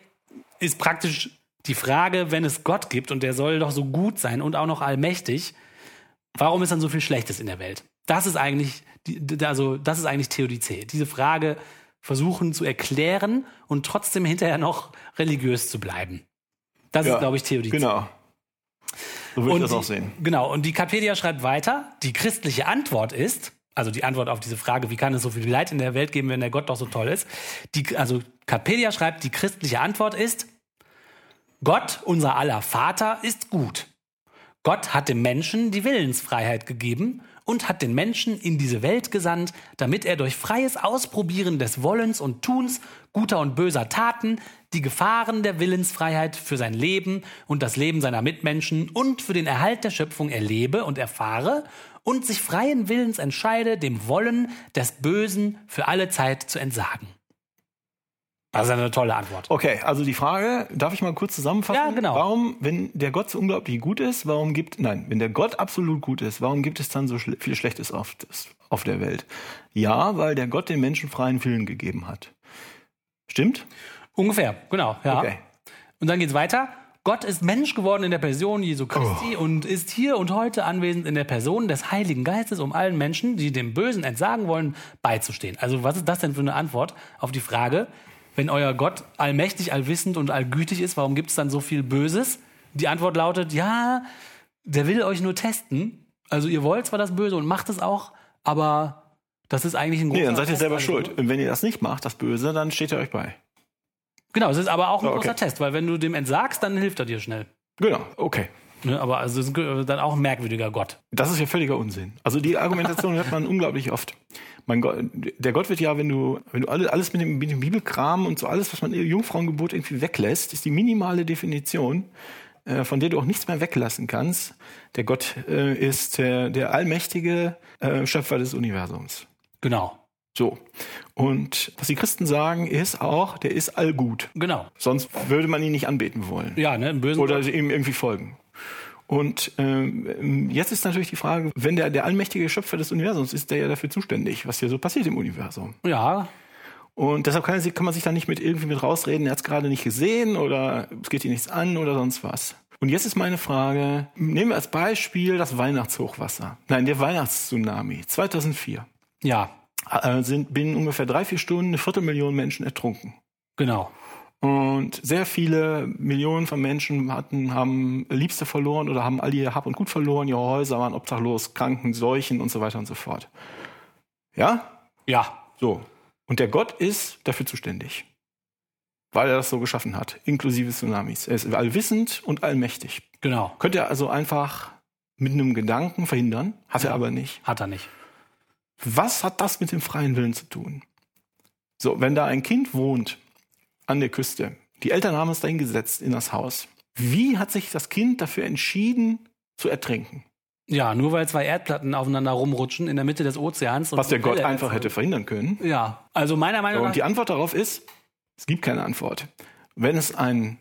ist praktisch die Frage, wenn es Gott gibt und der soll doch so gut sein und auch noch allmächtig, warum ist dann so viel Schlechtes in der Welt? Das ist eigentlich, die, also das ist eigentlich Theodizee. Diese Frage versuchen zu erklären und trotzdem hinterher noch religiös zu bleiben. Das ist, glaube ich, Theodizee. Genau. So würde ich das die, auch sehen. Genau, und die Katpedia schreibt weiter, die christliche Antwort ist, also die Antwort auf diese Frage, wie kann es so viel Leid in der Welt geben, wenn der Gott doch so toll ist. Die, also Katpedia schreibt, die christliche Antwort ist, Gott, unser aller Vater, ist gut. Gott hat dem Menschen die Willensfreiheit gegeben und hat den Menschen in diese Welt gesandt, damit er durch freies Ausprobieren des Wollens und Tuns guter und böser Taten die Gefahren der Willensfreiheit für sein Leben und das Leben seiner Mitmenschen und für den Erhalt der Schöpfung erlebe und erfahre und sich freien Willens entscheide, dem Wollen des Bösen für alle Zeit zu entsagen. Das ist eine tolle Antwort. Okay, also die Frage, darf ich mal kurz zusammenfassen? Ja, genau. Warum, wenn der Gott so unglaublich gut ist, warum gibt, nein, wenn der Gott absolut gut ist, warum gibt es dann so schle viel Schlechtes auf, das, auf der Welt? Ja, weil der Gott den Menschen freien Willen gegeben hat. Stimmt? Ungefähr, genau. Ja. Okay. Und dann geht's weiter. Gott ist Mensch geworden in der Person Jesu Christi und ist hier und heute anwesend in der Person des Heiligen Geistes, um allen Menschen, die dem Bösen entsagen wollen, beizustehen. Also was ist das denn für eine Antwort auf die Frage, wenn euer Gott allmächtig, allwissend und allgütig ist, warum gibt es dann so viel Böses? Die Antwort lautet, ja, der will euch nur testen. Also ihr wollt zwar das Böse und macht es auch, aber das ist eigentlich ein Nee, großer dann seid ihr Test, selber schuld. Und wenn ihr das nicht macht, das Böse, dann steht er euch bei. Genau, es ist aber auch ein Okay. großer Test, weil wenn du dem entsagst, dann hilft er dir schnell. Genau, okay. Ne, aber also ist dann auch ein merkwürdiger Gott. Das ist ja völliger Unsinn. Also die Argumentation hört man <laughs> unglaublich oft. Mein Gott, der Gott wird ja, wenn du, wenn du alle- alles mit dem, mit dem Bibelkram und so alles, was man im Jungfrauengebot irgendwie weglässt, ist die minimale Definition, äh, von der du auch nichts mehr weglassen kannst. Der Gott äh, ist äh, der allmächtige äh, Schöpfer des Universums. Genau. So. Und was die Christen sagen, ist auch, der ist allgut. Genau. Sonst würde man ihn nicht anbeten wollen Ja, ne, im bösen oder ihm irgendwie folgen. Und ähm, jetzt ist natürlich die Frage, wenn der, der allmächtige Schöpfer des Universums ist, der ja dafür zuständig, was hier so passiert im Universum. Ja, Und deshalb kann, kann man sich da nicht mit irgendwie mit rausreden, er hat es gerade nicht gesehen oder es geht ihm nichts an oder sonst was. Und jetzt ist meine Frage, nehmen wir als Beispiel das Weihnachtshochwasser. Nein, der Weihnachtstsunami 2004. ja, Äh, sind binnen ungefähr drei, vier Stunden eine Viertelmillion Menschen ertrunken. genau. Und sehr viele Millionen von Menschen hatten, haben Liebste verloren oder haben all ihr Hab und Gut verloren, ihre Häuser waren obdachlos, Kranken, Seuchen und so weiter und so fort. Ja? Ja, So. Und der Gott ist dafür zuständig. Weil er das so geschaffen hat, inklusive Tsunamis. Er ist allwissend und allmächtig. genau. Könnte er also einfach mit einem Gedanken verhindern, hat er aber nicht. Hat er nicht. Was hat das mit dem freien Willen zu tun? So, wenn da ein Kind wohnt an der Küste, die Eltern haben es dahin gesetzt in das Haus. Wie hat sich das Kind dafür entschieden, zu ertrinken? Ja, nur weil zwei Erdplatten aufeinander rumrutschen in der Mitte des Ozeans. und Was der Gott einfach hätte verhindern können. Ja, also meiner Meinung nach. und die Antwort darauf ist, es gibt keine Antwort. Wenn es ein,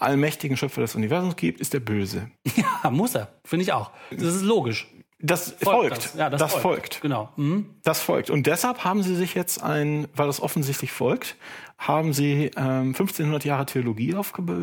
allmächtigen Schöpfer des Universums gibt, ist der Böse. <laughs> Ja, muss er. Finde ich auch. Das ist logisch. Das folgt. das. Ja, das das folgt. folgt. Genau. Mhm. Das folgt. Und deshalb haben sie sich jetzt ein, weil das offensichtlich folgt, haben sie ähm, 1500 Jahre Theologie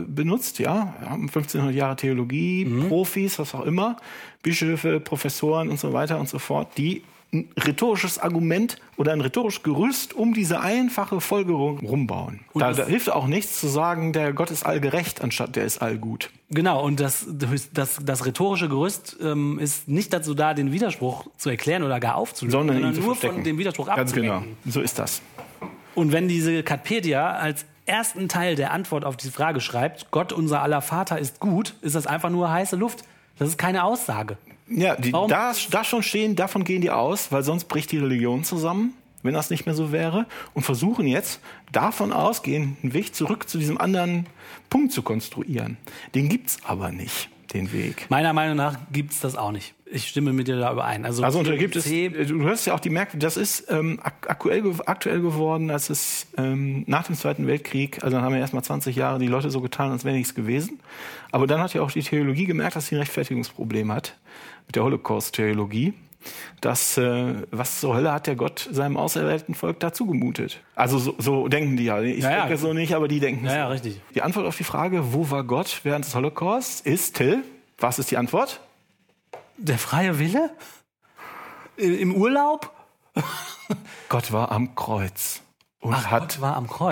benutzt, ja, haben 1500 Jahre Theologie, Mhm. Profis, was auch immer, Bischöfe, Professoren und so weiter und so fort, die ein rhetorisches Argument oder ein rhetorisches Gerüst um diese einfache Folgerung rumbauen. Da, da hilft auch nichts zu sagen, der Gott ist allgerecht, anstatt der ist allgut. Genau, und das, das, das rhetorische Gerüst ähm, ist nicht dazu da, den Widerspruch zu erklären oder gar aufzulösen, Sondern zu nur verstecken. von dem Widerspruch Ganz genau. abzulenken. So ist das. Und wenn diese Katpedia als ersten Teil der Antwort auf die Frage schreibt, Gott unser aller Vater ist gut, ist das einfach nur heiße Luft. Das ist keine Aussage. Ja, die, Warum? da, da schon stehen, davon gehen die aus, weil sonst bricht die Religion zusammen, wenn das nicht mehr so wäre, und versuchen jetzt davon ausgehend einen Weg zurück zu diesem anderen Punkt zu konstruieren. Den gibt's aber nicht, den Weg. Meiner Meinung nach gibt's das auch nicht. Ich stimme mit dir da überein. Also, Also und da gibt es, du hörst ja auch die Merkmale, das ist ähm, ak aktuell, aktuell geworden, als es ähm, nach dem Zweiten Weltkrieg, also dann haben ja erstmal 20 Jahre die Leute so getan, als wäre nichts gewesen. Aber dann hat ja auch die Theologie gemerkt, dass sie ein Rechtfertigungsproblem hat, mit der Holocaust-Theologie. Das, äh, was zur Hölle hat der Gott seinem auserwählten Volk dazu gemutet? Also so, so denken die ja. Ich Ja, ja. denke so nicht, aber die denken Ja, so. richtig. Die Antwort auf die Frage, wo war Gott während des Holocausts, ist, Till, was ist die Antwort? Der freie Wille? Im Urlaub? Gott war am Kreuz und Ach, hat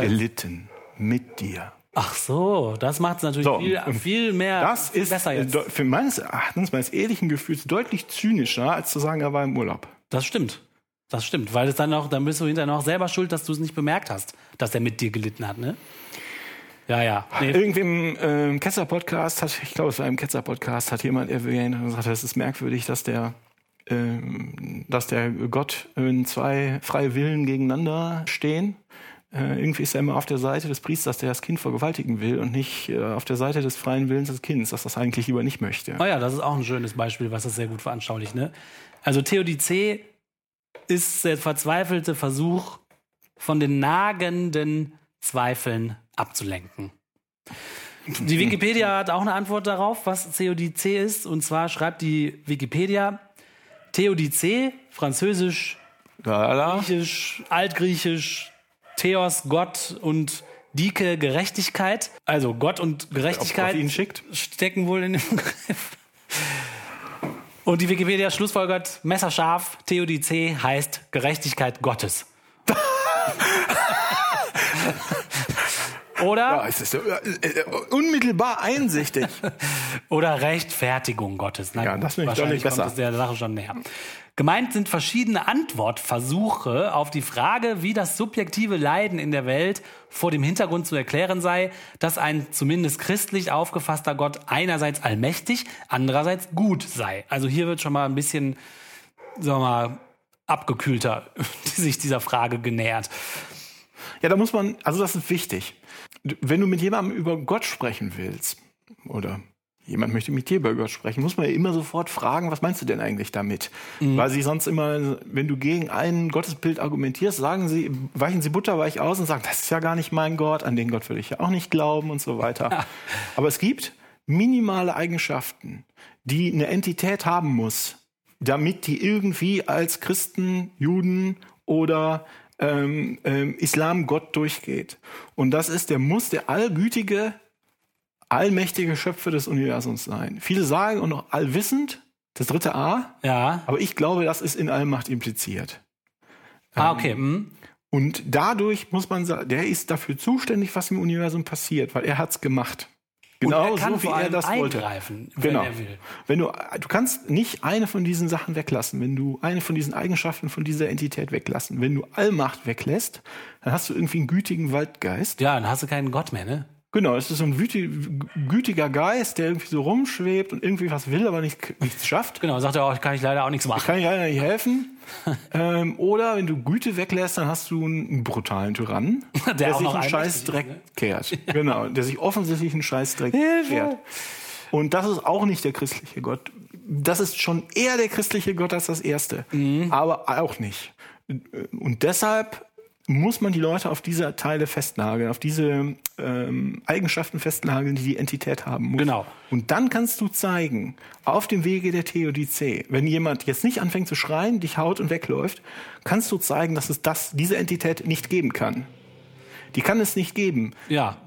gelitten mit dir. Ach so, das macht es natürlich So, viel, viel mehr Das ist besser jetzt. für meines Erachtens, meines ehrlichen Gefühls, deutlich zynischer, als zu sagen, er war im Urlaub. Das stimmt. Das stimmt, weil es dann auch, dann bist du hinterher noch selber schuld, dass du es nicht bemerkt hast, dass er mit dir gelitten hat, ne? Ja, ja. Nee, Irgendwie im ähm, Ketzer-Podcast hat, ich glaube, es war im Ketzer-Podcast, hat jemand erwähnt und gesagt, es ist merkwürdig, dass der, ähm, dass der Gott in zwei freie Willen gegeneinander stehen. Äh, irgendwie ist er immer auf der Seite des Priesters, der das Kind vergewaltigen will und nicht äh, auf der Seite des freien Willens des Kindes, das das eigentlich lieber nicht möchte. Oh ja, das ist auch ein schönes Beispiel, was das sehr gut veranschaulicht. Ne? Also Theodizee ist der verzweifelte Versuch, von den nagenden Zweifeln abzulenken. Die Wikipedia hat auch eine Antwort darauf, was Theodizee ist. Und zwar schreibt die Wikipedia, Theodizee, französisch, griechisch, altgriechisch, Theos, Gott und Dike, Gerechtigkeit. Also Gott und Gerechtigkeit Auf ihn schickt. stecken wohl in dem Begriff. Und die Wikipedia schlussfolgert, messerscharf, Theodizee heißt Gerechtigkeit Gottes. <laughs> Oder, Ja, es ist äh, äh, unmittelbar einsichtig. <laughs> oder Rechtfertigung Gottes. Na Ja, das finde ich wahrscheinlich deutlich besser. es der Sache schon näher. Gemeint sind verschiedene Antwortversuche auf die Frage, wie das subjektive Leiden in der Welt vor dem Hintergrund zu erklären sei, dass ein zumindest christlich aufgefasster Gott einerseits allmächtig, andererseits gut sei. Also hier wird schon mal ein bisschen, sagen wir mal, abgekühlter <laughs> sich dieser Frage genähert. Ja, da muss man, also das ist wichtig. Wenn du mit jemandem über Gott sprechen willst, oder jemand möchte mit dir über Gott sprechen, muss man ja immer sofort fragen, was meinst du denn eigentlich damit? Weil sie sonst immer, wenn du gegen ein Gottesbild argumentierst, sagen sie, weichen sie butterweich aus und sagen, das ist ja gar nicht mein Gott, an den Gott würde ich ja auch nicht glauben und so weiter. Aber es gibt minimale Eigenschaften, die eine Entität haben muss, damit die irgendwie als Christen, Juden oder ähm, ähm, Islam Gott durchgeht. Und das ist, der muss der allgütige, allmächtige Schöpfer des Universums sein. Viele sagen und noch allwissend, das dritte A, Ja. aber ich glaube, das ist in Allmacht impliziert. Ah, okay. hm. Und dadurch muss man sagen, der ist dafür zuständig, was im Universum passiert, weil er hat's gemacht. Genau und er kann so, wie er das wollte. eingreifen, wenn Genau. er will. Wenn du, du kannst nicht eine von diesen Sachen weglassen. Wenn du eine von diesen Eigenschaften von dieser Entität weglassen, wenn du Allmacht weglässt, dann hast du irgendwie einen gütigen Waldgeist. Ja, dann hast du keinen Gott mehr, ne? Genau, es ist so ein gütiger Geist, der irgendwie so rumschwebt und irgendwie was will, aber nicht, nichts schafft. Genau, sagt er auch, kann ich leider auch nichts machen. Kann ich leider nicht helfen. <laughs> ähm, oder wenn du Güte weglässt, dann hast du einen, brutalen Tyrannen, <laughs> der, auch sich einen Scheißdreck ne? kehrt. <laughs> Genau, der sich offensichtlich einen Scheißdreck Hilfe! kehrt. Und das ist auch nicht der christliche Gott. Das ist schon eher der christliche Gott als das erste. Mhm. Aber auch nicht. Und deshalb muss man die Leute auf diese Teile festnageln, auf diese ähm, Eigenschaften festnageln, die die Entität haben muss. Genau. Und dann kannst du zeigen, auf dem Wege der Theodizee, wenn jemand jetzt nicht anfängt zu schreien, dich haut und wegläuft, kannst du zeigen, dass es das, diese Entität nicht geben kann. Die kann es nicht geben. Ja.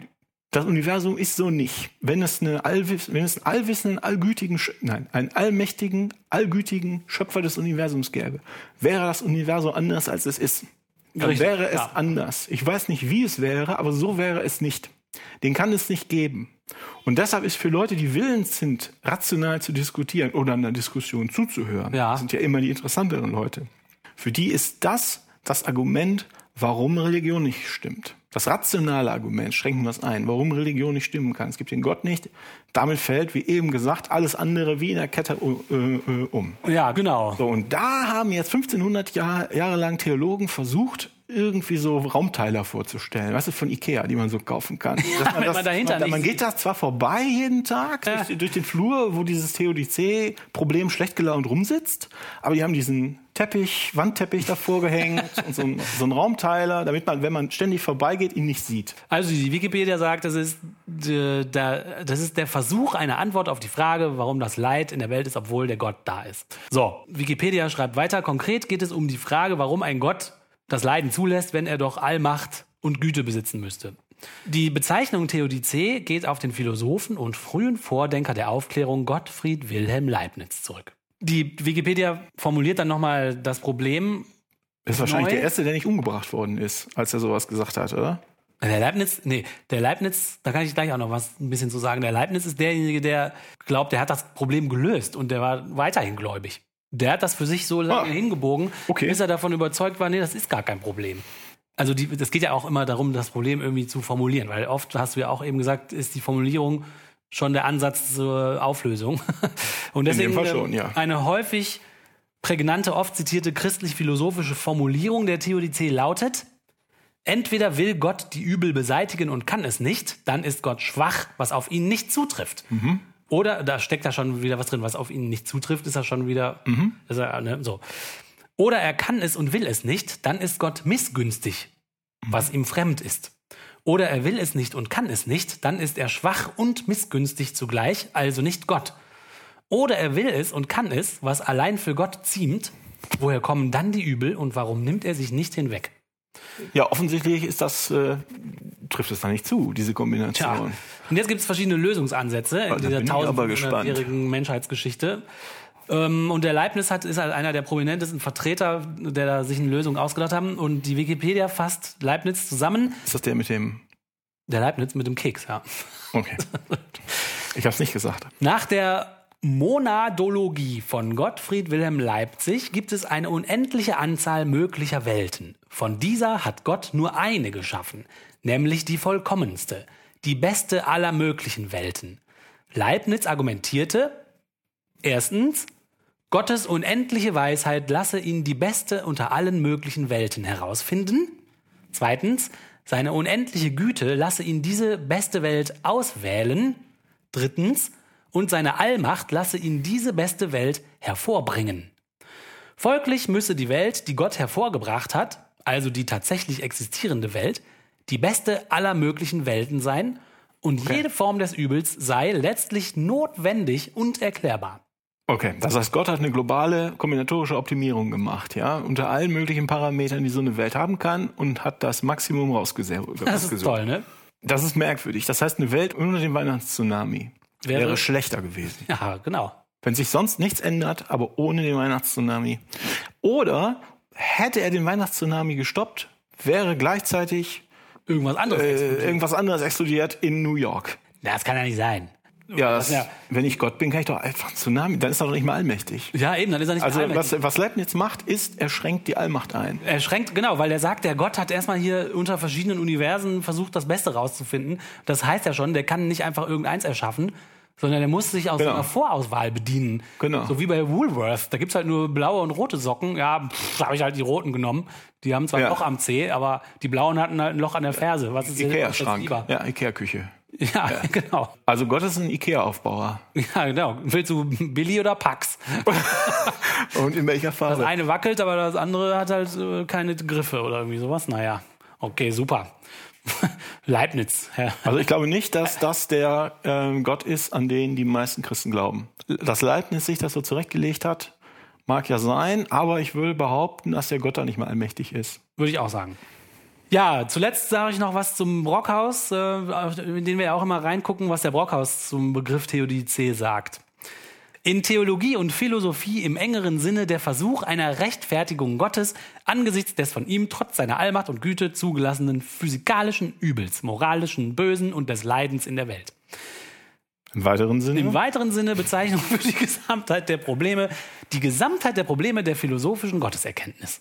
Das Universum ist so nicht. Wenn es, eine Allwiss wenn es einen allwissenden, allgütigen, nein, einen allmächtigen, allgütigen Schöpfer des Universums gäbe, wäre das Universum anders, als es ist. Dann Richtig, wäre es ja. anders. Ich weiß nicht, wie es wäre, aber so wäre es nicht. Den kann es nicht geben. Und deshalb ist für Leute, die willens sind, rational zu diskutieren oder einer Diskussion zuzuhören, Ja. sind ja immer die interessanteren Leute, für die ist das das Argument, warum Religion nicht stimmt. Das rationale Argument, schränken wir es ein, warum Religion nicht stimmen kann. Es gibt den Gott nicht. Damit fällt, wie eben gesagt, alles andere wie in der Kette äh, äh, um. Ja, genau. So, und da haben jetzt 1500 Jahr, Jahre lang Theologen versucht, irgendwie so Raumteiler vorzustellen, weißt du, von Ikea, die man so kaufen kann. <laughs> Dass wenn man dahinter man, man geht da zwar vorbei jeden Tag Ja. durch, durch den Flur, wo dieses Theodizee-Problem schlecht gelaunt rumsitzt, aber die haben diesen Teppich, Wandteppich davor gehängt <laughs> und so ein, so ein Raumteiler, damit man, wenn man ständig vorbeigeht, ihn nicht sieht. Also die Wikipedia sagt, das ist, äh, der, das ist der Versuch einer Antwort auf die Frage, warum das Leid in der Welt ist, obwohl der Gott da ist. So, Wikipedia schreibt weiter, konkret geht es um die Frage, warum ein Gott das Leiden zulässt, wenn er doch Allmacht und Güte besitzen müsste. Die Bezeichnung Theodizee geht auf den Philosophen und frühen Vordenker der Aufklärung Gottfried Wilhelm Leibniz zurück. Die Wikipedia formuliert dann nochmal das Problem, Das ist wahrscheinlich Neu? der Erste, der nicht umgebracht worden ist, als er sowas gesagt hat, oder? Der Leibniz, nee, der Leibniz, da kann ich gleich auch noch was ein bisschen zu sagen. Der Leibniz ist derjenige, der glaubt, der hat das Problem gelöst und der war weiterhin gläubig. Der hat das für sich so lange Ah, hingebogen, okay. bis er davon überzeugt war, nee, das ist gar kein Problem. Also die, das geht ja auch immer darum, das Problem irgendwie zu formulieren, weil oft hast du ja auch eben gesagt, ist die Formulierung schon der Ansatz zur Auflösung. <laughs> Und deswegen Fall schon, ähm, ja. eine häufig prägnante, oft zitierte christlich-philosophische Formulierung der Theodizee lautet, Entweder will Gott die Übel beseitigen und kann es nicht, dann ist Gott schwach, was auf ihn nicht zutrifft. Oder da steckt da schon wieder was drin, was auf ihn nicht zutrifft, ist er schon wieder ist er, ne, so. Oder er kann es und will es nicht, dann ist Gott missgünstig, was ihm fremd ist. Oder er will es nicht und kann es nicht, dann ist er schwach und missgünstig zugleich, also nicht Gott. Oder er will es und kann es, was allein für Gott ziemt. Woher kommen dann die Übel und warum nimmt er sich nicht hinweg? Ja, offensichtlich ist das, äh, trifft es da nicht zu, diese Kombination. Tja. Und jetzt gibt es verschiedene Lösungsansätze in da dieser tausendjährigen Menschheitsgeschichte. Ähm, und der Leibniz hat, ist halt einer der prominentesten Vertreter, der da sich eine Lösung ausgedacht haben. Und die Wikipedia fasst Leibniz zusammen. Ist das der mit dem? Der Leibniz mit dem Keks, ja. Okay. Ich habe es nicht gesagt. Nach der Monadologie von Gottfried Wilhelm Leipzig gibt es eine unendliche Anzahl möglicher Welten. Von dieser hat Gott nur eine geschaffen, nämlich die vollkommenste, die beste aller möglichen Welten. Leibniz argumentierte, erstens, Gottes unendliche Weisheit lasse ihn die beste unter allen möglichen Welten herausfinden. Zweitens, seine unendliche Güte lasse ihn diese beste Welt auswählen. Drittens, und seine Allmacht lasse ihn diese beste Welt hervorbringen. Folglich müsse die Welt, die Gott hervorgebracht hat, also die tatsächlich existierende Welt, die beste aller möglichen Welten sein und jede Form des Übels sei letztlich notwendig und erklärbar. Okay, das heißt, Gott hat eine globale kombinatorische Optimierung gemacht, ja, unter allen möglichen Parametern, die so eine Welt haben kann und hat das Maximum rausgesucht. Das ist toll, ne? Das ist merkwürdig. Das heißt, eine Welt ohne den Weihnachtstsunami Wäre- wäre, schlechter gewesen. Ja, genau. Wenn sich sonst nichts ändert, aber ohne den Weihnachtstsunami. Oder hätte er den Weihnachtstsunami gestoppt, wäre gleichzeitig Irgendwas anderes. äh, irgendwas anderes explodiert in New York. das kann ja nicht sein. Ja, das, Ja. wenn ich Gott bin, kann ich doch einfach einen Tsunami. Dann ist er doch nicht mal allmächtig. Ja, eben, dann ist er nicht Also allmächtig. was, was Leibniz macht, ist, er schränkt die Allmacht ein. Er schränkt, genau, weil er sagt, der Gott hat erstmal hier unter verschiedenen Universen versucht, das Beste rauszufinden. Das heißt ja schon, der kann nicht einfach irgendeins erschaffen, sondern der muss sich aus Genau. einer Vorauswahl bedienen. Genau. So wie bei Woolworth. Da gibt's halt nur blaue und rote Socken. Ja, da habe ich halt die roten genommen. Die haben zwar ein Ja. Loch am Zeh, aber die blauen hatten halt ein Loch an der Ferse. Was ist Ikea-Schrank. Ja, Ikea-Küche. Ja, <laughs> genau. Also Gott ist ein Ikea-Aufbauer. Ja, genau. Willst du Billy oder Pax? <laughs> Und in welcher Das Farbe? eine wackelt, aber das andere hat halt äh, keine Griffe oder irgendwie sowas. Naja, okay, super. <laughs> Leibniz. Ja. Also ich glaube nicht, dass das der ähm, Gott ist, an den die meisten Christen glauben. Dass Leibniz sich das so zurechtgelegt hat, mag ja sein, aber ich würde behaupten, dass der Gott da nicht mal allmächtig ist. Würde ich auch sagen. Ja, zuletzt sage ich noch was zum Brockhaus, äh, in den wir ja auch immer reingucken, was der Brockhaus zum Begriff Theodizee sagt. In Theologie und Philosophie im engeren Sinne der Versuch einer Rechtfertigung Gottes angesichts des von ihm trotz seiner Allmacht und Güte zugelassenen physikalischen Übels, moralischen Bösen und des Leidens in der Welt. Im weiteren Sinne? Im weiteren Sinne Bezeichnung für die <laughs> Gesamtheit der Probleme, die Gesamtheit der Probleme der philosophischen Gotteserkenntnis.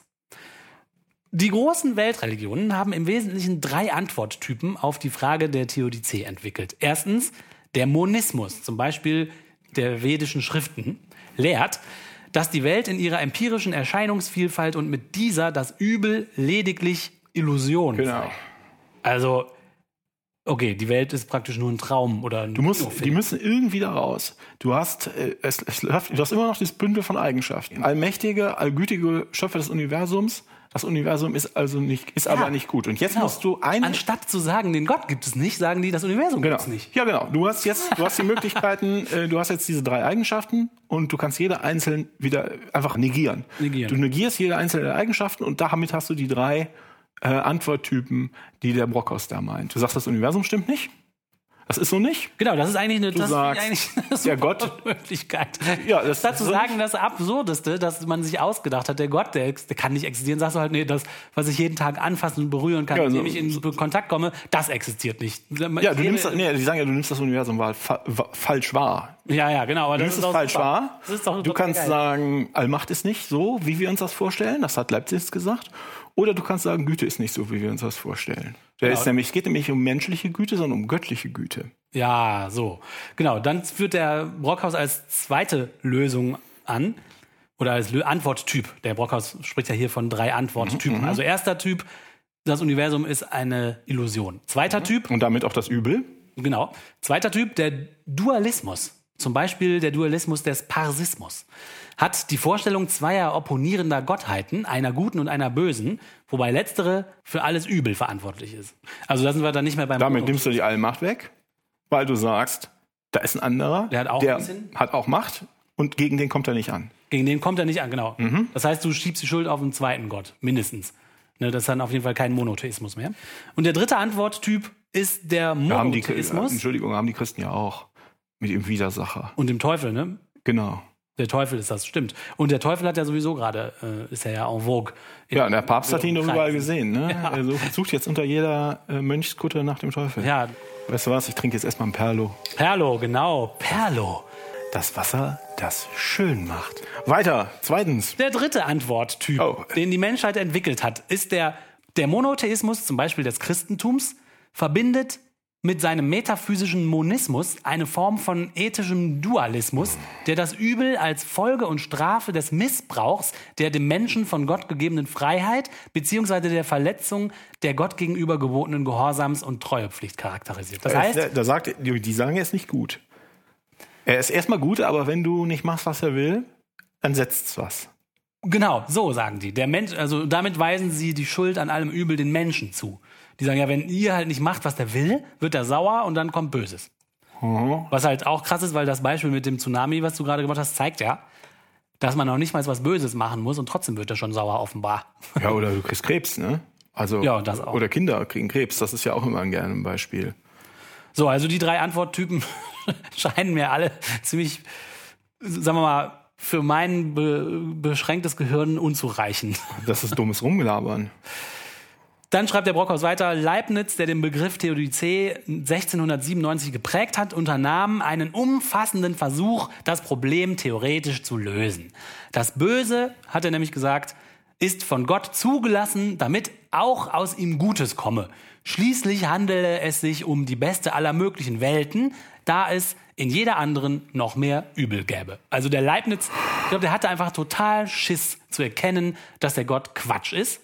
Die großen Weltreligionen haben im Wesentlichen drei Antworttypen auf die Frage der Theodizee entwickelt. Erstens der Monismus, zum Beispiel der vedischen Schriften, lehrt, dass die Welt in ihrer empirischen Erscheinungsvielfalt und mit dieser das Übel lediglich Illusion Genau. sei. Also, okay, die Welt ist praktisch nur ein Traum oder ein Du musst, die müssen irgendwie da raus. Du hast, äh, es, es, du hast immer noch dieses Bündel von Eigenschaften. Allmächtige, allgütige Schöpfer des Universums. Das Universum ist also nicht, ist aber nicht gut. Und jetzt Genau. musst du eine, Anstatt zu sagen, den Gott gibt es nicht, sagen die, das Universum Genau. gibt es nicht. Ja, genau. Du hast jetzt, du hast die Möglichkeiten, <laughs> äh, du hast jetzt diese drei Eigenschaften und du kannst jede einzeln wieder einfach negieren. Negieren. Du negierst jede einzelne Eigenschaften und damit hast du die drei äh, Antworttypen, die der Brockhaus da meint. Du sagst, das Universum stimmt nicht. Das ist so nicht. Genau, das ist eigentlich eine, das sagst, ist eigentlich eine der Gott- Möglichkeit. Ja, das- Dazu so sagen, das Absurdeste, dass man sich ausgedacht hat, der Gott, der, der kann nicht existieren. Sagst du halt, nee, das, was ich jeden Tag anfassen und berühren kann, Ja, mit so- dem ich in Kontakt komme, das existiert nicht. Ja, du nimmst, nee, die sagen ja, du nimmst das Universum wahr, fa falsch wahr. ja, ja, genau. Aber Du das nimmst ist es doch falsch super. wahr. Das ist doch Du kannst geil. sagen, Allmacht ist nicht so, wie wir uns das vorstellen. Das hat Leibniz gesagt. Oder du kannst sagen, Güte ist nicht so, wie wir uns das vorstellen. Der Genau. ist nämlich, es geht nämlich um menschliche Güte, sondern um göttliche Güte. Ja, so. Genau, dann führt der Brockhaus als zweite Lösung an oder als Antworttyp. Der Brockhaus spricht ja hier von drei Antworttypen. Also erster Typ, das Universum ist eine Illusion. Zweiter Typ, Und damit auch das Übel. genau. Zweiter Typ, der Dualismus. Zum Beispiel der Dualismus des Parsismus. Hat die Vorstellung zweier opponierender Gottheiten, einer guten und einer bösen, wobei letztere für alles Übel verantwortlich ist. Also da sind wir dann nicht mehr beim Damit nimmst du die Allmacht weg, weil du sagst, da ist ein anderer, Der hat auch bisschen- hat auch Macht und gegen den kommt er nicht an. Gegen den kommt er nicht an, genau. Mhm. Das heißt, du schiebst die Schuld auf den zweiten Gott, mindestens. Ne, das ist dann auf jeden Fall kein Monotheismus mehr. Und der dritte Antworttyp ist der Da haben die, Monotheismus Entschuldigung, haben die Christen ja auch mit dem Widersacher. und dem Teufel, ne? Genau. Der Teufel ist das, stimmt. Und der Teufel hat ja sowieso gerade, äh, ist er ja en vogue. Ja, und der Papst hat ihn doch überall gesehen. Ne? Ja. Er sucht- sucht jetzt unter jeder äh, Mönchskutte nach dem Teufel. Ja, Weißt du was? Ich trinke jetzt erstmal ein Perlo. Perlo, genau, Perlo. Das Wasser, das schön macht. Weiter. Zweitens. Der dritte Antworttyp, Oh. den die Menschheit entwickelt hat, ist der, der Monotheismus, zum Beispiel des Christentums, verbindet mit seinem metaphysischen Monismus eine Form von ethischem Dualismus, der das Übel als Folge und Strafe des Missbrauchs der dem Menschen von Gott gegebenen Freiheit beziehungsweise der Verletzung der Gott gegenüber gebotenen Gehorsams- und Treuepflicht charakterisiert. Das heißt, da, sagt, die, die sagen, er ist nicht gut. Er ist erstmal gut, aber wenn du nicht machst, was er will, dann setzt was. Genau, so sagen die. Der Mensch, also damit weisen sie die Schuld an allem Übel den Menschen zu. Die sagen ja, wenn ihr halt nicht macht, was der will, wird er sauer und dann kommt Böses. Was halt auch krass ist, weil das Beispiel mit dem Tsunami, was du gerade gemacht hast, zeigt ja, dass man noch nicht mal was Böses machen muss und trotzdem wird er schon sauer offenbar. <laughs> Ja, oder du kriegst Krebs, ne? Also, Ja, das auch. Oder Kinder kriegen Krebs. Das ist ja auch immer ein gerne ein Beispiel. So, also die drei Antworttypen <laughs> scheinen mir alle ziemlich, sagen wir mal, für mein be beschränktes Gehirn unzureichend. Das ist dummes Rumgelabern. <laughs> Dann schreibt der Brockhaus weiter, Leibniz, der den Begriff Theodizee 1697 geprägt hat, unternahm einen umfassenden Versuch, das Problem theoretisch zu lösen. Das Böse, hat er nämlich gesagt, ist von Gott zugelassen, damit auch aus ihm Gutes komme. Schließlich handele es sich um die beste aller möglichen Welten, da es in jeder anderen noch mehr Übel gäbe. Also der Leibniz, ich glaube, der hatte einfach total Schiss zu erkennen, dass der Gott Quatsch ist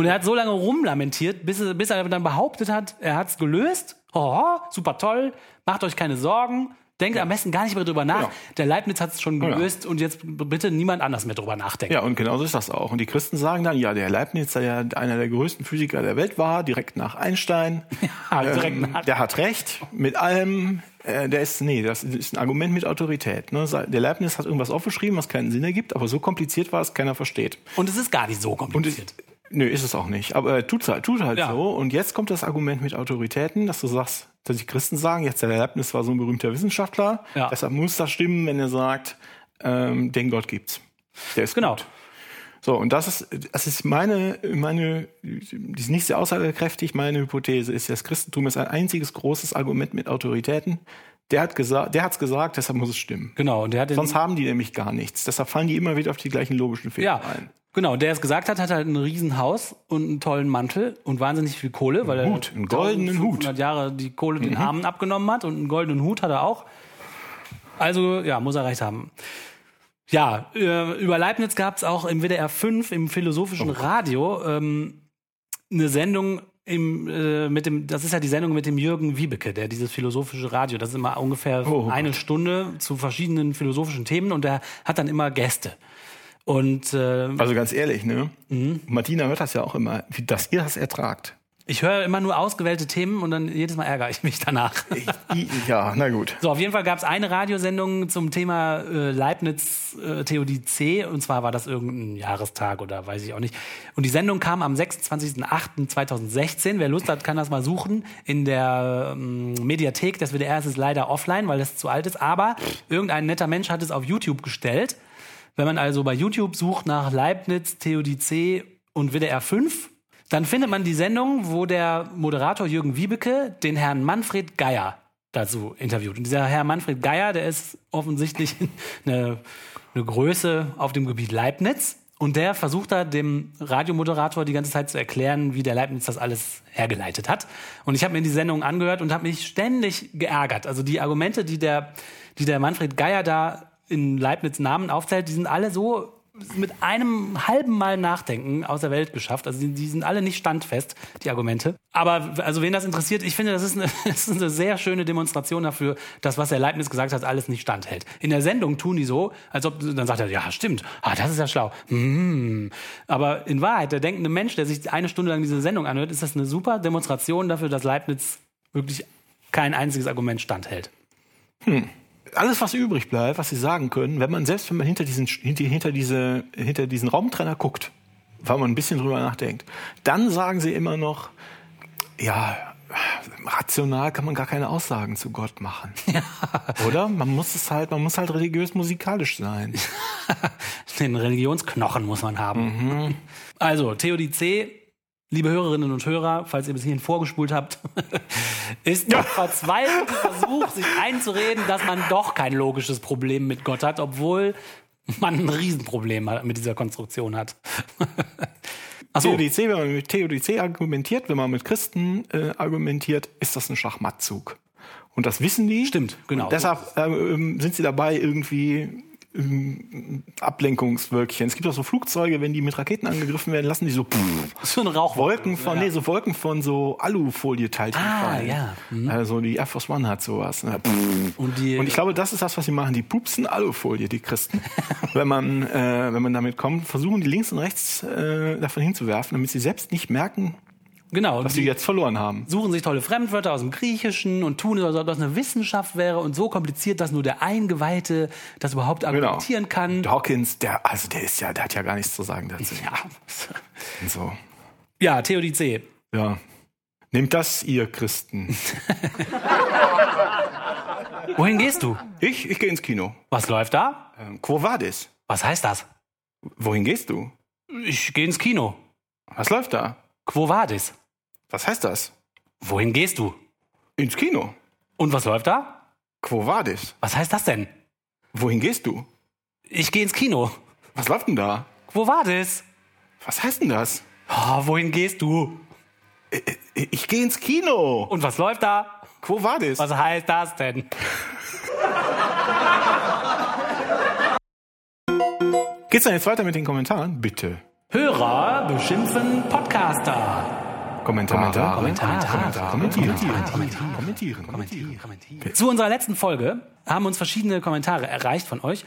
und er hat so lange rumlamentiert, bis, er- bis er dann behauptet hat, er hat es gelöst Oh, super toll, macht euch keine Sorgen. Denkt am besten gar nicht mehr drüber nach. Genau. Der Leibniz hat es schon gelöst und jetzt bitte niemand anders mehr drüber nachdenken. Ja, und genauso ist das auch. Und die Christen sagen dann, ja, der Leibniz, der ja einer der größten Physiker der Welt war, direkt nach Einstein, <laughs> Ja, direkt ähm, nach- der hat recht mit allem. Äh, der ist, nee, das ist ein Argument mit Autorität. Ne? Der Leibniz hat irgendwas aufgeschrieben, was keinen Sinn ergibt, aber so kompliziert war es, keiner versteht. Und es ist gar nicht so Und kompliziert. es, nö, ist es auch nicht. Aber er tut halt, tut halt Ja. so. Und jetzt kommt das Argument mit Autoritäten, dass du sagst, dass die Christen sagen, jetzt der Leibniz war so ein berühmter Wissenschaftler, Ja. deshalb muss das stimmen, wenn er sagt, ähm, den Gott gibt's. Der ist genau. gut. So, und das ist, das ist meine, meine, die ist nicht sehr aussagekräftig. Meine Hypothese ist, das Christentum ist ein einziges großes Argument mit Autoritäten. Der hat gesagt, der hat's gesagt, deshalb muss es stimmen. Genau. Und der hat Sonst haben die nämlich gar nichts. Deshalb fallen die immer wieder auf die gleichen logischen Fehler ja, ein. genau. Der es gesagt hat, hat halt ein Riesenhaus und einen tollen Mantel und wahnsinnig viel Kohle, weil er Hut, einen goldenen Hut. 1500 Jahre die Kohle den Armen abgenommen hat und einen goldenen Hut hat er auch. Also ja, muss er recht haben. Ja, äh, über Leibniz gab es auch im WDR 5 im philosophischen Radio ähm, eine Sendung im, äh, mit dem, das ist ja die Sendung mit dem Jürgen Wiebeke, der dieses philosophische Radio, das ist immer ungefähr Oh eine Stunde zu verschiedenen philosophischen Themen und der hat dann immer Gäste. Und äh, Also ganz ehrlich, ne? Mhm. Martina hört das ja auch immer, wie dass ihr das ertragt. Ich höre immer nur ausgewählte Themen und dann jedes Mal ärgere ich mich danach. Ja, na gut. So, auf jeden Fall gab es eine Radiosendung zum Thema äh, Leibniz äh, Theodizee und zwar war das irgendein Jahrestag oder weiß ich auch nicht. Und die Sendung kam am 26.08.2016. Wer Lust hat, kann das mal suchen. In der ähm, Mediathek des WDR ist es leider offline, weil das zu alt ist. Aber irgendein netter Mensch hat es auf YouTube gestellt. Wenn man also bei YouTube sucht nach Leibniz, Theodizee und WDR 5, dann findet man die Sendung, wo der Moderator Jürgen Wiebeke den Herrn Manfred Geier dazu interviewt. Und dieser Herr Manfred Geier, der ist offensichtlich <laughs> eine, eine Größe auf dem Gebiet Leibniz. Und der versucht da dem Radiomoderator die ganze Zeit zu erklären, wie der Leibniz das alles hergeleitet hat. Und ich habe mir die Sendung angehört und habe mich ständig geärgert. Also die Argumente, die der, die der Manfred Geier da in Leibniz Namen aufzählt, die sind alle so mit einem halben Mal Nachdenken aus der Welt geschafft. Also die, die sind alle nicht standfest, die Argumente. Aber also wen das interessiert, ich finde, das ist, eine, <laughs> das ist eine sehr schöne Demonstration dafür, dass was der Leibniz gesagt hat, alles nicht standhält. In der Sendung tun die so, als ob dann sagt er, ja stimmt, ah, das ist ja schlau. Hm. Aber in Wahrheit, der denkende Mensch, der sich eine Stunde lang diese Sendung anhört, ist das eine super Demonstration dafür, dass Leibniz wirklich kein einziges Argument standhält. Alles, was übrig bleibt, was sie sagen können, wenn man selbst wenn man hinter diesen hinter, hinter diese hinter diesen Raumtrenner guckt, weil man ein bisschen drüber nachdenkt, dann sagen sie immer noch, ja, rational kann man gar keine Aussagen zu Gott machen, oder? Man muss es halt, man muss halt religiös musikalisch sein. <laughs> Den Religionsknochen muss man haben. Also, Theodizee, liebe Hörerinnen und Hörer, falls ihr bis hierhin vorgespult habt, <laughs> ist der verzweifelte Versuch, sich einzureden, dass man doch kein logisches Problem mit Gott hat, obwohl man ein Riesenproblem mit dieser Konstruktion hat. <laughs> Achso, Theodizee, wenn man mit Theodizee argumentiert, wenn man mit Christen äh, argumentiert, ist das ein Schachmattzug. Und das wissen die. Stimmt, genau. Und deshalb äh, sind sie dabei, irgendwie ähm, Ablenkungswölkchen. Es gibt auch so Flugzeuge, wenn die mit Raketen angegriffen werden, lassen die so pff, so ein Rauch. Wolken von, Ja. nee, so Wolken von so Alufolieteilchen Ah, fallen. ja. Also die Air Force One hat sowas. Ne? Und die, Und ich glaube, das ist das, was sie machen. Die pupsen Alufolie, die Christen. <laughs> wenn man, äh, wenn man damit kommt, versuchen die links und rechts äh, davon hinzuwerfen, damit sie selbst nicht merken, genau, was sie jetzt verloren haben. suchen sich tolle Fremdwörter aus dem Griechischen und tun, als ob das eine Wissenschaft wäre und so kompliziert, dass nur der Eingeweihte das überhaupt argumentieren kann. Dawkins, der, also der ist ja, der hat ja gar nichts zu sagen dazu. Ja. Und <laughs> so. ja, Theodizee. Ja. Nehmt das, ihr Christen. <laughs> Wohin gehst du? Ich, ich gehe ins Kino. Was läuft da? Ähm, Quo vadis? Was heißt das? Wohin gehst du? Ich gehe ins Kino. Was läuft da? Quo vadis? Was heißt das? Wohin gehst du? Ins Kino. Und was läuft da? Quo vadis? Was heißt das denn? Wohin gehst du? Ich gehe ins Kino. Was läuft denn da? Quo vadis? Was heißt denn das? Oh, wohin gehst du? Ich, ich gehe ins Kino. Und was läuft da? Quo vadis? Was heißt das denn? Geht's dann jetzt weiter mit den Kommentaren? Bitte. Hörer beschimpfen Podcaster. Kommentare, Kommentare, kommentieren, kommentieren, kommentieren. Zu unserer letzten Folge haben uns verschiedene Kommentare erreicht von euch.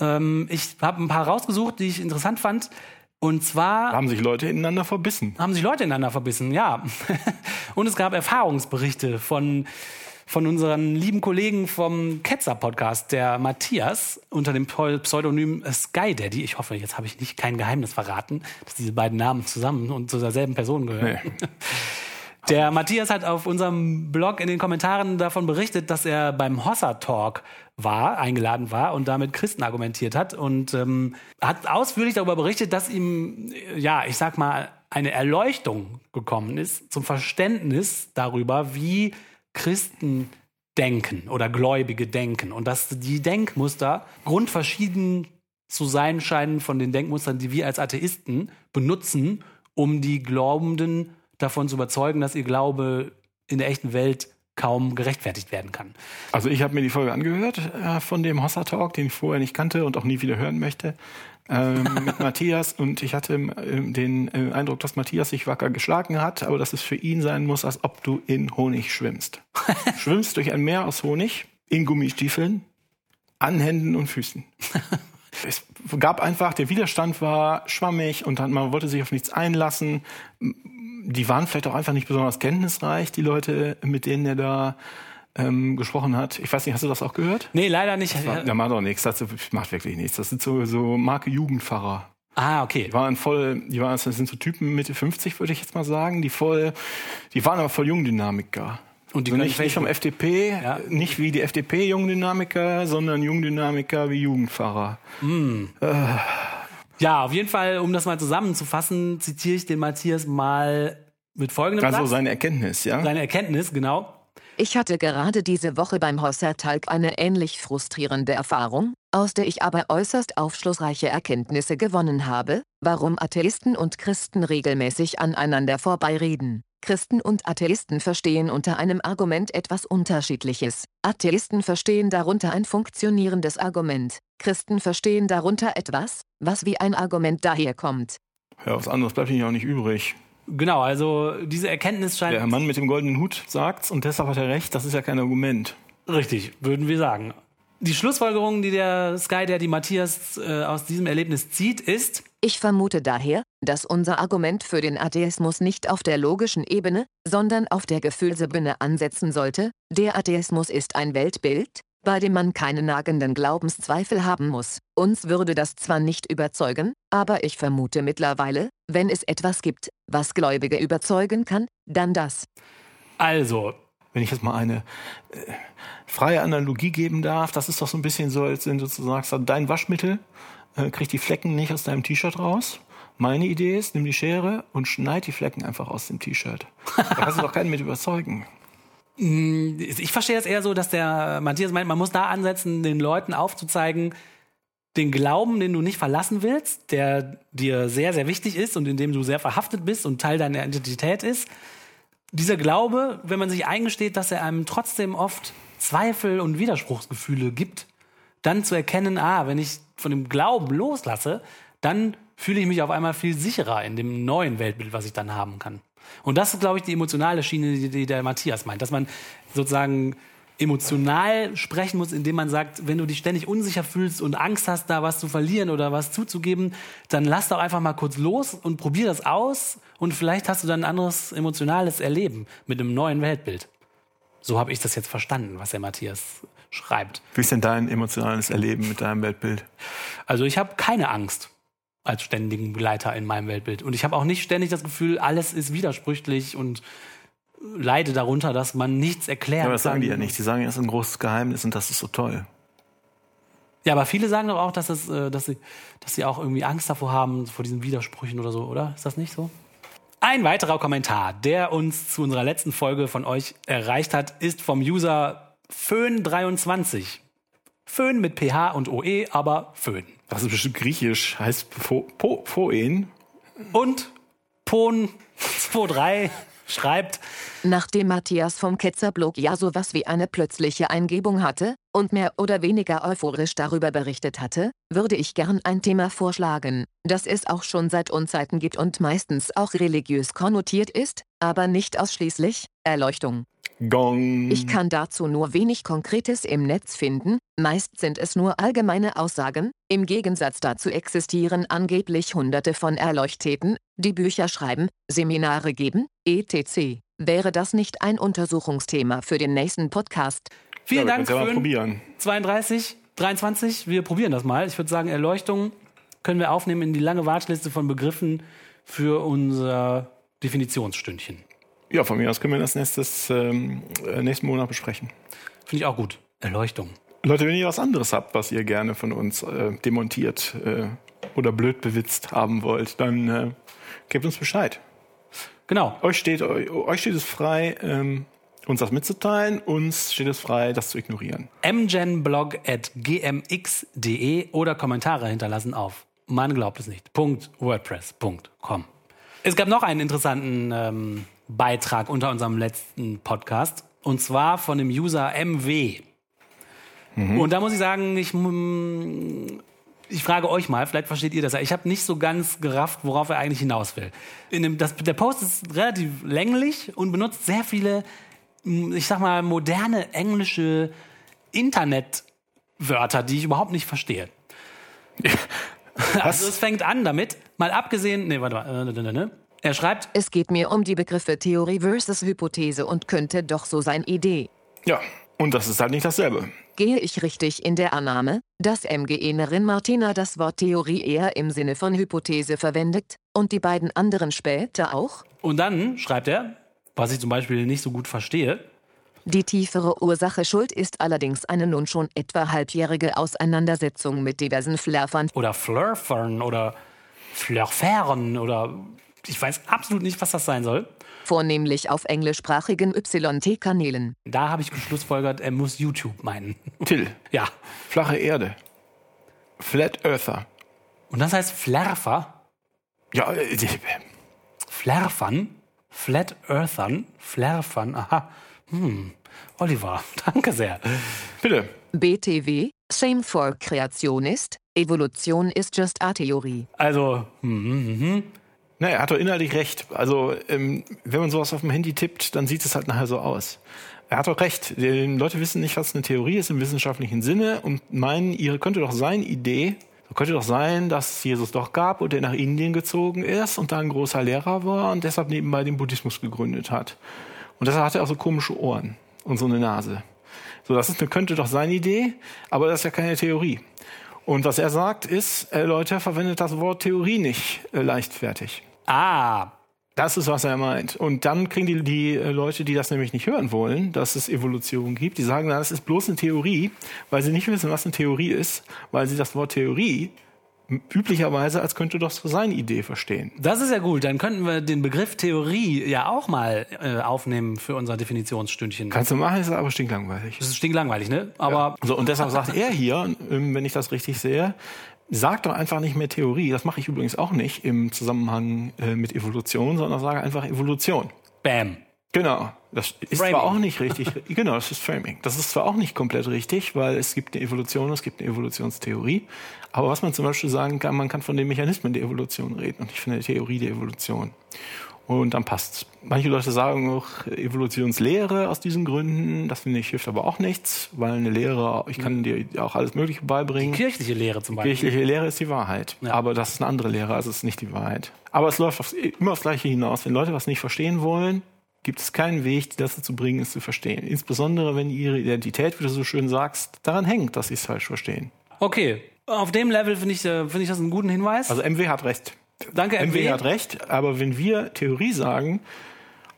Ähm, ich habe ein paar rausgesucht, die ich interessant fand. Und zwar Haben sich Leute ineinander verbissen. haben sich Leute ineinander verbissen, ja. <laughs> Und es gab Erfahrungsberichte von, von unseren lieben Kollegen vom Ketzer-Podcast, der Matthias, unter dem Pseudonym Sky Daddy. Ich hoffe, jetzt habe ich nicht kein Geheimnis verraten, dass diese beiden Namen zusammen und zu derselben Person gehören. Nee. <laughs> Der Matthias hat auf unserem Blog in den Kommentaren davon berichtet, dass er beim Hossa Talk war, eingeladen war und damit Christen argumentiert hat und ähm, hat ausführlich darüber berichtet, dass ihm, äh, ja, ich sag mal, eine Erleuchtung gekommen ist zum Verständnis darüber, wie Christen denken oder Gläubige denken und dass die Denkmuster grundverschieden zu sein scheinen von den Denkmustern, die wir als Atheisten benutzen, um die Glaubenden davon zu überzeugen, dass ihr Glaube in der echten Welt kaum gerechtfertigt werden kann. Also ich habe mir die Folge angehört äh, von dem Hossa Talk, den ich vorher nicht kannte und auch nie wieder hören möchte, ähm, mit Matthias. Und ich hatte ähm, den äh, Eindruck, dass Matthias sich wacker geschlagen hat, aber dass es für ihn sein muss, als ob du in Honig schwimmst. <laughs> schwimmst durch ein Meer aus Honig, in Gummistiefeln, an Händen und Füßen. <laughs> Es gab einfach, der Widerstand war schwammig und man wollte sich auf nichts einlassen. Die waren vielleicht auch einfach nicht besonders kenntnisreich, die Leute, mit denen er da ähm, gesprochen hat. Ich weiß nicht, hast du das auch gehört? Nee, leider nicht. Der macht doch nichts, das macht wirklich nichts. Das sind so, so Marke Jugendpfarrer. Ah, okay. Die waren voll, die waren, das sind so Typen Mitte 50, würde ich jetzt mal sagen, die voll, die waren aber voll Jungdynamiker. Und die Also nicht, nicht vom FDP, Ja. nicht wie die FDP Jungdynamiker, sondern Jungdynamiker wie Jugendpfarrer. Ja, auf jeden Fall, um das mal zusammenzufassen, zitiere ich den Matthias mal mit folgendem Also seine Erkenntnis, ja. Seine Erkenntnis, genau. Ich hatte gerade diese Woche beim Hossertalk eine ähnlich frustrierende Erfahrung, aus der ich aber äußerst aufschlussreiche Erkenntnisse gewonnen habe, warum Atheisten und Christen regelmäßig aneinander vorbeireden. Christen und Atheisten verstehen unter einem Argument etwas Unterschiedliches. Atheisten verstehen darunter ein funktionierendes Argument. Christen verstehen darunter etwas, was wie ein Argument daherkommt. Ja, was anderes bleibt Ihnen auch nicht übrig. Genau, also diese Erkenntnis scheint Der Mann mit dem goldenen Hut sagt's und deshalb hat er recht, das ist ja kein Argument. richtig, würden wir sagen. Die Schlussfolgerung, die der Sky, der die Matthias äh, aus diesem Erlebnis zieht, ist, Ich vermute daher, dass unser Argument für den Atheismus nicht auf der logischen Ebene, sondern auf der Gefühlsebene ansetzen sollte. Der Atheismus ist ein Weltbild, bei dem man keine nagenden Glaubenszweifel haben muss. Uns würde das zwar nicht überzeugen, aber ich vermute mittlerweile, wenn es etwas gibt, was Gläubige überzeugen kann, dann das. also, Wenn ich jetzt mal eine äh, freie Analogie geben darf, das ist doch so ein bisschen so, als wenn du so sagst, dein Waschmittel äh, kriegt die Flecken nicht aus deinem T-Shirt raus. Meine Idee ist, nimm die Schere und schneid die Flecken einfach aus dem T-Shirt. Da kannst du doch keinen mit überzeugen. <laughs> ich verstehe es eher so, dass der Matthias meint, man muss da ansetzen, den Leuten aufzuzeigen, den Glauben, den du nicht verlassen willst, der dir sehr, sehr wichtig ist und in dem du sehr verhaftet bist und Teil deiner Identität ist. Dieser Glaube, wenn man sich eingesteht, dass er einem trotzdem oft Zweifel und Widerspruchsgefühle gibt, dann zu erkennen, ah, wenn ich von dem Glauben loslasse, dann fühle ich mich auf einmal viel sicherer in dem neuen Weltbild, was ich dann haben kann. Und das ist, glaube ich, die emotionale Schiene, die, der Matthias meint, dass man sozusagen emotional sprechen muss, indem man sagt, wenn du dich ständig unsicher fühlst und Angst hast, da was zu verlieren oder was zuzugeben, dann lass doch einfach mal kurz los und probier das aus und vielleicht hast du dann ein anderes emotionales Erleben mit einem neuen Weltbild. So habe ich das jetzt verstanden, was der Matthias schreibt. Wie ist denn dein emotionales Erleben mit deinem Weltbild? Also ich habe keine Angst als ständigen Begleiter in meinem Weltbild. Und ich habe auch nicht ständig das Gefühl, alles ist widersprüchlich und leide darunter, dass man nichts erklären Ja, aber das kann. sagen die ja nicht. Die sagen, es ist ein großes Geheimnis und das ist so toll. Ja, aber viele sagen doch auch, dass, es, äh, dass, sie, dass sie auch irgendwie Angst davor haben, vor diesen Widersprüchen oder so, oder? Ist das nicht so? Ein weiterer Kommentar, der uns zu unserer letzten Folge von euch erreicht hat, ist vom User Föhn23. Föhn mit PH und OE, aber Föhn. Das ist bestimmt griechisch, heißt Po- Po- Poen. Und Pon23 <laughs> schreibt, Nachdem Matthias vom Ketzerblog ja sowas wie eine plötzliche Eingebung hatte und mehr oder weniger euphorisch darüber berichtet hatte, würde ich gern ein Thema vorschlagen, das es auch schon seit Unzeiten gibt und meistens auch religiös konnotiert ist, aber nicht ausschließlich, Erleuchtung. Gong. Ich kann dazu nur wenig Konkretes im Netz finden, meist sind es nur allgemeine Aussagen, im Gegensatz dazu existieren angeblich hunderte von Erleuchteten, die Bücher schreiben, Seminare geben, etc. Wäre das nicht ein Untersuchungsthema für den nächsten Podcast? Vielen Ja, Dank für probieren. 32, 23. Wir probieren das mal. Ich würde sagen, Erleuchtung können wir aufnehmen in die lange Warteliste von Begriffen für unser Definitionsstündchen. Ja, von mir aus können wir das nächstes, ähm, äh, nächsten Monat besprechen. Finde ich auch gut. Erleuchtung. Leute, wenn ihr was anderes habt, was ihr gerne von uns äh, demontiert äh, oder blöd bewitzt haben wollt, dann äh, gebt uns Bescheid. Genau. Euch steht, eu, euch steht es frei, ähm, uns das mitzuteilen, uns steht es frei, das zu ignorieren. mgenblog at gmx.de oder Kommentare hinterlassen auf man glaubt es nicht. .wordpress.com. Es gab noch einen interessanten ähm, Beitrag unter unserem letzten Podcast und zwar von dem User MW. Und da muss ich sagen, ich, mm, ich frage euch mal, vielleicht versteht ihr das ja. Ich habe nicht so ganz gerafft, worauf er eigentlich hinaus will. Dem, das, der Post ist relativ länglich und benutzt sehr viele, mm, ich sag mal, moderne englische Internetwörter, die ich überhaupt nicht verstehe. <laughs> Also es fängt an damit, mal abgesehen, nee, warte mal, äh, äh, äh, er schreibt, Es geht mir um die Begriffe Theorie versus Hypothese und könnte doch so sein Idee. Ja, und das ist halt nicht dasselbe. Gehe ich richtig in der Annahme, dass MGEnerin Martina das Wort Theorie eher im Sinne von Hypothese verwendet und die beiden anderen später auch? und dann schreibt er, was ich zum Beispiel nicht so gut verstehe, Die tiefere Ursache Schuld ist allerdings eine nun schon etwa halbjährige Auseinandersetzung mit diversen Flaffern, oder Flurfern oder Flurfern oder ich weiß absolut nicht, was das sein soll. vornehmlich auf englischsprachigen YT-Kanälen. Da habe ich geschlussfolgert, er muss YouTube meinen. Till, ja. flache Erde. Flat Earther. Und das heißt Flerfer, Ja, äh, die- Flerfern, Flat Earthern, Flerfern, aha. Hm. Oliver, <laughs> danke sehr. bitte. BTW, Same for Kreationist, Evolution ist just a Theorie. Also, hm, hm, hm. Na, er hat doch inhaltlich recht. Also, ähm, wenn man sowas auf dem Handy tippt, dann sieht es halt nachher so aus. Er hat doch recht. Die Leute wissen nicht, was eine Theorie ist im wissenschaftlichen Sinne und meinen, ihre könnte doch sein Idee, könnte doch sein, dass es Jesus doch gab und der nach Indien gezogen ist und da ein großer Lehrer war und deshalb nebenbei den Buddhismus gegründet hat. Und deshalb hat er auch so komische Ohren und so eine Nase. So, das ist eine könnte doch sein Idee, aber das ist ja keine Theorie. Und was er sagt ist, äh, Leute, verwendet das Wort Theorie nicht äh, leichtfertig. Ah, Das ist, was er meint. Und dann kriegen die, die äh, Leute, die das nämlich nicht hören wollen, dass es Evolution gibt, die sagen, na, das ist bloß eine Theorie, weil sie nicht wissen, was eine Theorie ist, weil sie das Wort Theorie üblicherweise als könnte doch so seine Idee verstehen. das ist ja gut. Dann könnten wir den Begriff Theorie ja auch mal äh, aufnehmen für unser Definitionsstündchen. Kannst du machen, ist aber stinklangweilig. Das ist stinklangweilig, ne? Aber So, und deshalb sagt er hier, ähm, wenn ich das richtig sehe, sag doch einfach nicht mehr Theorie. Das mache ich übrigens auch nicht im Zusammenhang äh, mit Evolution, sondern sage einfach Evolution. Bam. Genau. Das ist Framing. zwar auch nicht richtig. <laughs> genau, das ist Framing. Das ist zwar auch nicht komplett richtig, weil es gibt eine Evolution, es gibt eine Evolutionstheorie. Aber was man zum Beispiel sagen kann, man kann von den Mechanismen der Evolution reden und nicht von der Theorie der Evolution. Und dann passt's. Manche Leute sagen auch Evolutionslehre aus diesen Gründen. Das finde ich hilft aber auch nichts, weil eine Lehre, ich kann dir auch alles Mögliche beibringen. Kirchliche Lehre zum Beispiel. Kirchliche Lehre ist die Wahrheit. Ja. Aber das ist eine andere Lehre, also es ist nicht die Wahrheit. Aber es läuft immer aufs Gleiche hinaus. Wenn Leute was nicht verstehen wollen, gibt es keinen Weg, die dazu zu bringen, es zu verstehen. Insbesondere, wenn ihre Identität, wie du so schön sagst, daran hängt, dass sie es falsch verstehen. Okay. Auf dem Level finde ich, äh, finde ich das einen guten Hinweis. Also MW hat recht. Danke, MW MW. hat recht, aber wenn wir Theorie sagen,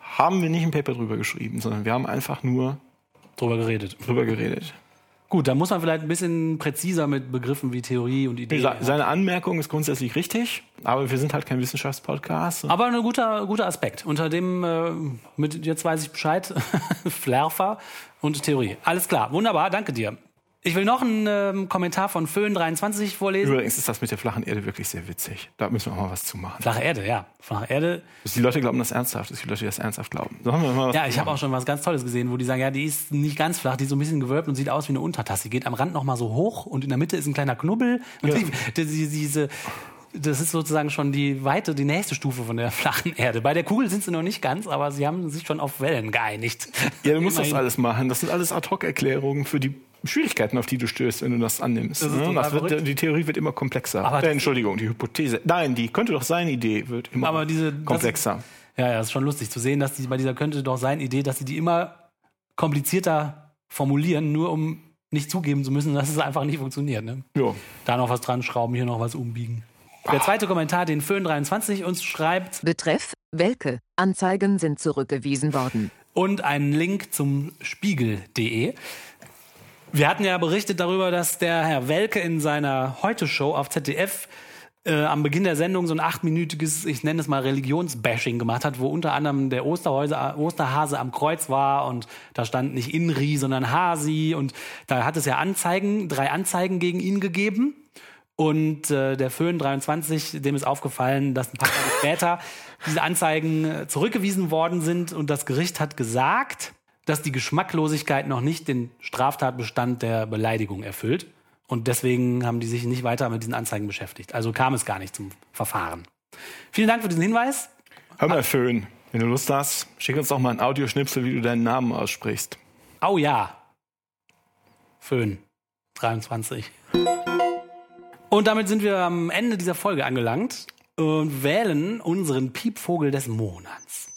haben wir nicht ein Paper drüber geschrieben, sondern wir haben einfach nur drüber geredet. drüber geredet. Gut, da muss man vielleicht ein bisschen präziser mit Begriffen wie Theorie und Idee. Se- Seine Anmerkung ist grundsätzlich richtig, aber wir sind halt kein Wissenschaftspodcast. Aber ein guter, guter Aspekt. Unter dem, äh, mit, jetzt weiß ich Bescheid, <laughs> Flerfer und Theorie. Alles klar, wunderbar, danke dir. Ich will noch einen ähm, Kommentar von Föhn23 vorlesen. Übrigens ist das mit der flachen Erde wirklich sehr witzig. Da müssen wir auch mal was zu machen. Flache Erde, ja. Flache Erde. Dass die Leute glauben das ernsthaft, dass die Leute das ernsthaft glauben. Da haben wir mal was Ja, ich habe auch schon was ganz Tolles gesehen, wo die sagen, ja, die ist nicht ganz flach, die ist so ein bisschen gewölbt und sieht aus wie eine Untertasse. Die geht am Rand noch mal so hoch und in der Mitte ist ein kleiner Knubbel. Ja. die, die, die, diese das ist sozusagen schon die weite, die nächste Stufe von der <laughs> flachen Erde. Bei der Kugel sind sie noch nicht ganz, aber sie haben sich schon auf Wellen geeinigt. Ja, du musst <laughs> das alles machen. Das sind alles Ad-Hoc-Erklärungen für die Schwierigkeiten, auf die du stößt, wenn du das annimmst. Das ist Ne? das wird, die Theorie wird immer komplexer. Aber äh, das- Entschuldigung, die Hypothese. Nein, die könnte doch sein Idee wird immer Aber diese das- komplexer. Ja, ja, ist schon lustig zu sehen, dass die bei dieser könnte doch sein Idee, dass sie die immer komplizierter formulieren, nur um nicht zugeben zu müssen, dass es einfach nicht funktioniert. Ne? Ja. Da noch was dran schrauben, hier noch was umbiegen. Der zweite Kommentar, den Föhn23 uns schreibt Betreff, Welke, Anzeigen sind zurückgewiesen worden. und einen Link zum Spiegel.de. Wir hatten ja berichtet darüber, dass der Herr Welke in seiner Heute-Show auf ZDF äh, am Beginn der Sendung so ein achtminütiges, ich nenne es mal Religionsbashing gemacht hat, wo unter anderem der Osterhase am Kreuz war und da stand nicht Inri, sondern Hasi und da hat es ja Anzeigen, drei Anzeigen gegen ihn gegeben. Und äh, der Föhn 23, dem ist aufgefallen, dass ein paar Tage <laughs> später diese Anzeigen äh, zurückgewiesen worden sind und das Gericht hat gesagt, dass die Geschmacklosigkeit noch nicht den Straftatbestand der Beleidigung erfüllt. Und deswegen haben die sich nicht weiter mit diesen Anzeigen beschäftigt. Also kam es gar nicht zum Verfahren. Vielen Dank für diesen Hinweis. Hör mal, Föhn, wenn du Lust hast, schick uns doch mal ein Audioschnipsel, wie du deinen Namen aussprichst. Oh ja. Föhn 23. Und damit sind wir am Ende dieser Folge angelangt und wählen unseren Piepvogel des Monats.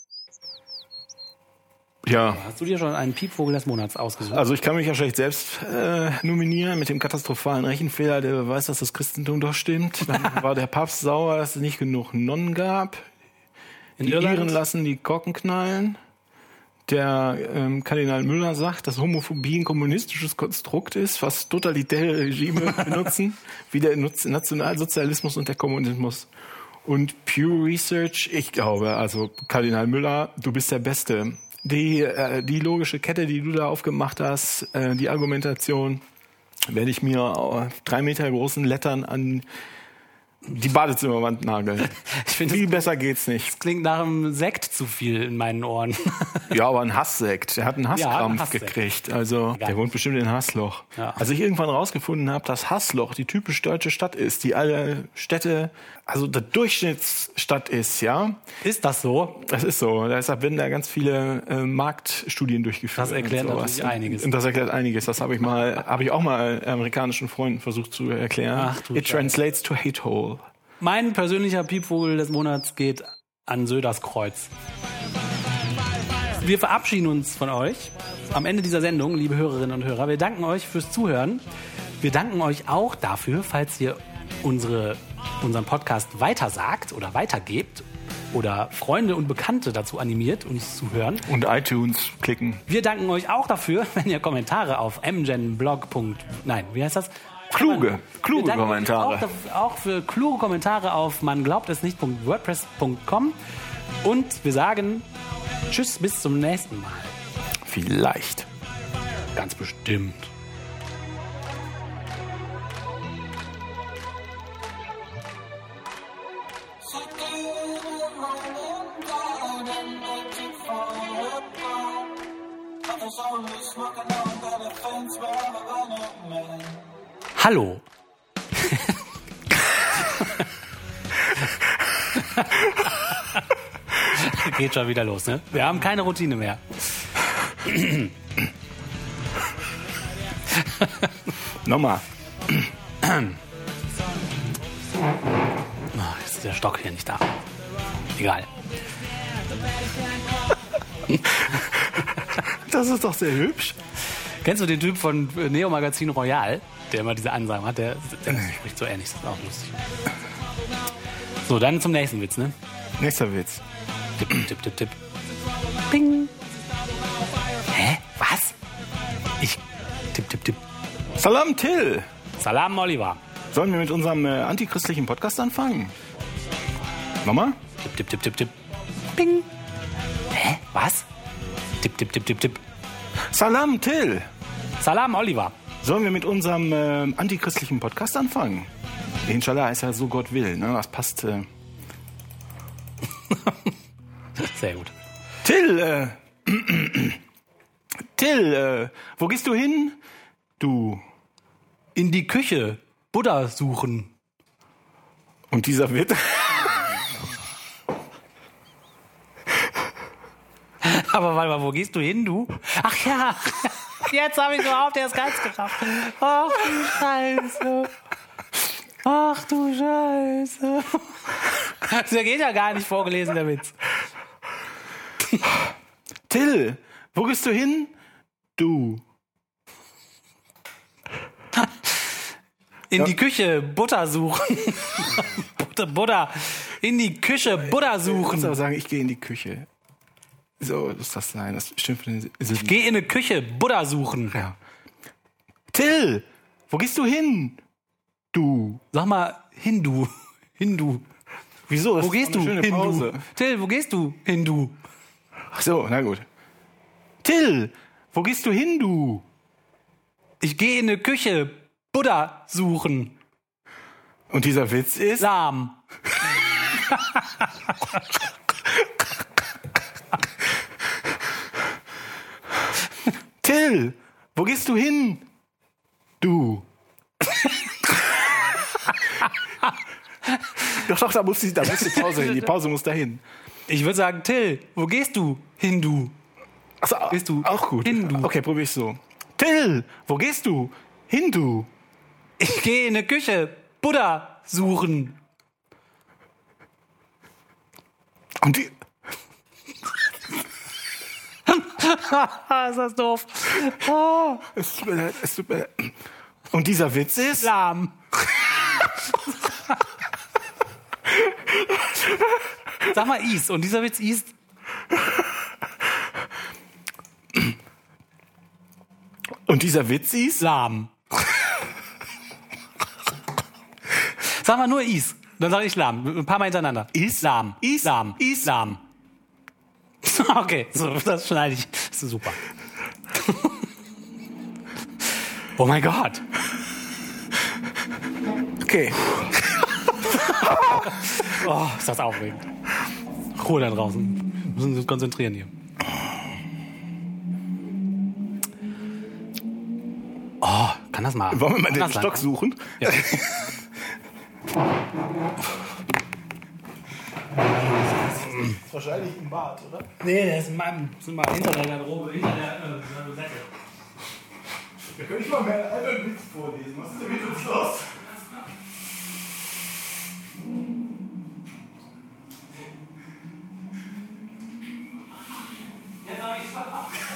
Ja, Hast du dir schon einen Piepvogel des Monats ausgesucht? also ich kann mich ja schlecht selbst äh, nominieren mit dem katastrophalen Rechenfehler, der beweist, dass das Christentum doch stimmt. Dann <laughs> war der Papst sauer, dass es nicht genug Nonnen gab. In die Irland? Iren lassen die Korken knallen. Der ähm, Kardinal Müller sagt, dass Homophobie ein kommunistisches Konstrukt ist, was totalitäre Regime <laughs> benutzen, wie der Nationalsozialismus und der Kommunismus. Und Pew Research, ich glaube, also Kardinal Müller, du bist der Beste. Die, äh, die logische Kette, die du da aufgemacht hast, äh, die Argumentation, werde ich mir auf drei Meter großen Lettern an die Badezimmerwand nageln. <laughs> Ich finde, Viel das besser geht's nicht. klingt nach einem Sekt zu viel in meinen Ohren. <laughs> Ja, aber ein Hasssekt. Der hat einen Ja, Hasskrampf ein Hasssekt. gekriegt. Also, der wohnt bestimmt in Hassloch. Ja. Als ich irgendwann rausgefunden habe, dass Hassloch die typisch deutsche Stadt ist, die alle Städte, also der Durchschnittsstadt ist, ja. Ist das so? Das ist so. Deshalb werden da ganz viele äh, Marktstudien durchgeführt. Das erklärt und natürlich einiges. Und das erklärt einiges. Das habe ich mal, habe ich auch mal amerikanischen Freunden versucht zu erklären. Ach, du It Scheiße. translates to hate hole. Mein persönlicher Piepvogel des Monats geht an Söders Kreuz. Wir verabschieden uns von euch am Ende dieser Sendung, liebe Hörerinnen und Hörer. Wir danken euch fürs Zuhören. Wir danken euch auch dafür, falls ihr unsere, unseren Podcast weitersagt oder weitergebt oder Freunde und Bekannte dazu animiert, uns zu hören. Und iTunes klicken. Wir danken euch auch dafür, <laughs> wenn ihr Kommentare auf mgenblog. Nein, wie heißt das? Kluge, kluge Kommentare. Auch, auch für kluge Kommentare auf man glaubt es nicht.wordpress.com. Und wir sagen Tschüss, bis zum nächsten Mal. Vielleicht. Ganz bestimmt. Hallo. Geht schon wieder los, ne? Wir haben keine Routine mehr. Nochmal. Ah, jetzt ist der Stock hier nicht da. Egal. Das ist doch sehr hübsch. Kennst du den Typ von äh, Neo Magazin Royal, der immer diese Ansagen hat? Der, der spricht so ähnlich. Das ist auch lustig. So, dann zum nächsten Witz, ne? Nächster Witz. Tipp, tipp, tipp, tipp. Ping. Hä? Was? Ich. Tipp, tipp, tipp. Salam Till. Salam, Oliver. Sollen wir mit unserem äh, antichristlichen Podcast anfangen? Nochmal? Tipp, tipp, tipp, tipp, tipp. Ping. Hä? Was? Tipp, tipp, tipp, tipp, tipp. Salam Till. Salam, Oliver. Sollen wir mit unserem äh, antichristlichen Podcast anfangen? Inshallah ist ja so Gott will, ne? Das passt. Äh. <laughs> Sehr gut. Till, äh, <clears throat> Till, äh, wo gehst du hin? Du. In die Küche. Buddha suchen. Und dieser Witz. <laughs> <laughs> Aber warte mal, wo gehst du hin, du? Ach ja, <laughs> jetzt habe ich überhaupt erst ganz geschafft. Ach du Scheiße. Ach du Scheiße. <laughs> Der geht ja gar nicht vorgelesen, der Witz. Till, wo gehst du hin? Du. In die Küche Butter suchen. Butter, Butter. In die Küche Butter Ich muss suchen. aber sagen, ich gehe in die Küche. So ist das sein. Das stimmt. Ist es Geh in eine Küche Butter suchen. ja. Till, wo gehst du hin? Du. Sag mal, Hindu. Hindu. Wieso? Das Wo ist gehst du? Hindu. Pause. Till, wo gehst du? Hindu. Ach so, na gut. Till, wo gehst du hin, du? Ich gehe in eine Küche Buddha suchen. Und dieser Witz ist. Lahm. <laughs> Till, wo gehst du hin? Du. <laughs> doch, doch, da muss die, da muss die <laughs> Pause hin. Die Pause muss dahin. Ich würde sagen, Till, wo gehst du? Hindu. Achso, Gehst du auch gut. Hindu? Okay, probier ich so. Till, wo gehst du? Hindu. Ich gehe in eine Küche Buddha suchen. Und die, Ah, <laughs> ist das doof. es tut mir leid, es tut mir leid. Und dieser Witz ist. Lahm. Sag mal Is. Und dieser Witz ist Und dieser Witz ist. lahm. Sag mal nur Is. Dann sage ich lahm. Ein paar Mal hintereinander. Is? Lahm. Is? Lahm. Is? Lahm. <laughs> Okay, so, das schneide ich. Das ist super. Oh mein Gott. Okay. <laughs> Oh, ist das aufregend. Ruhe da draußen. Wir müssen uns konzentrieren hier. Oh, kann das mal. Wollen wir mal den Stock ne? suchen? Ja. <laughs> Wahrscheinlich im Bad, oder? Nee, der ist in meinem, mal hinter der Garderobe, hinter der äh, Säcke. Da könnte ich mal mehr einen Witz vorlesen. Was ist denn mit uns los? Ich habe den hätte den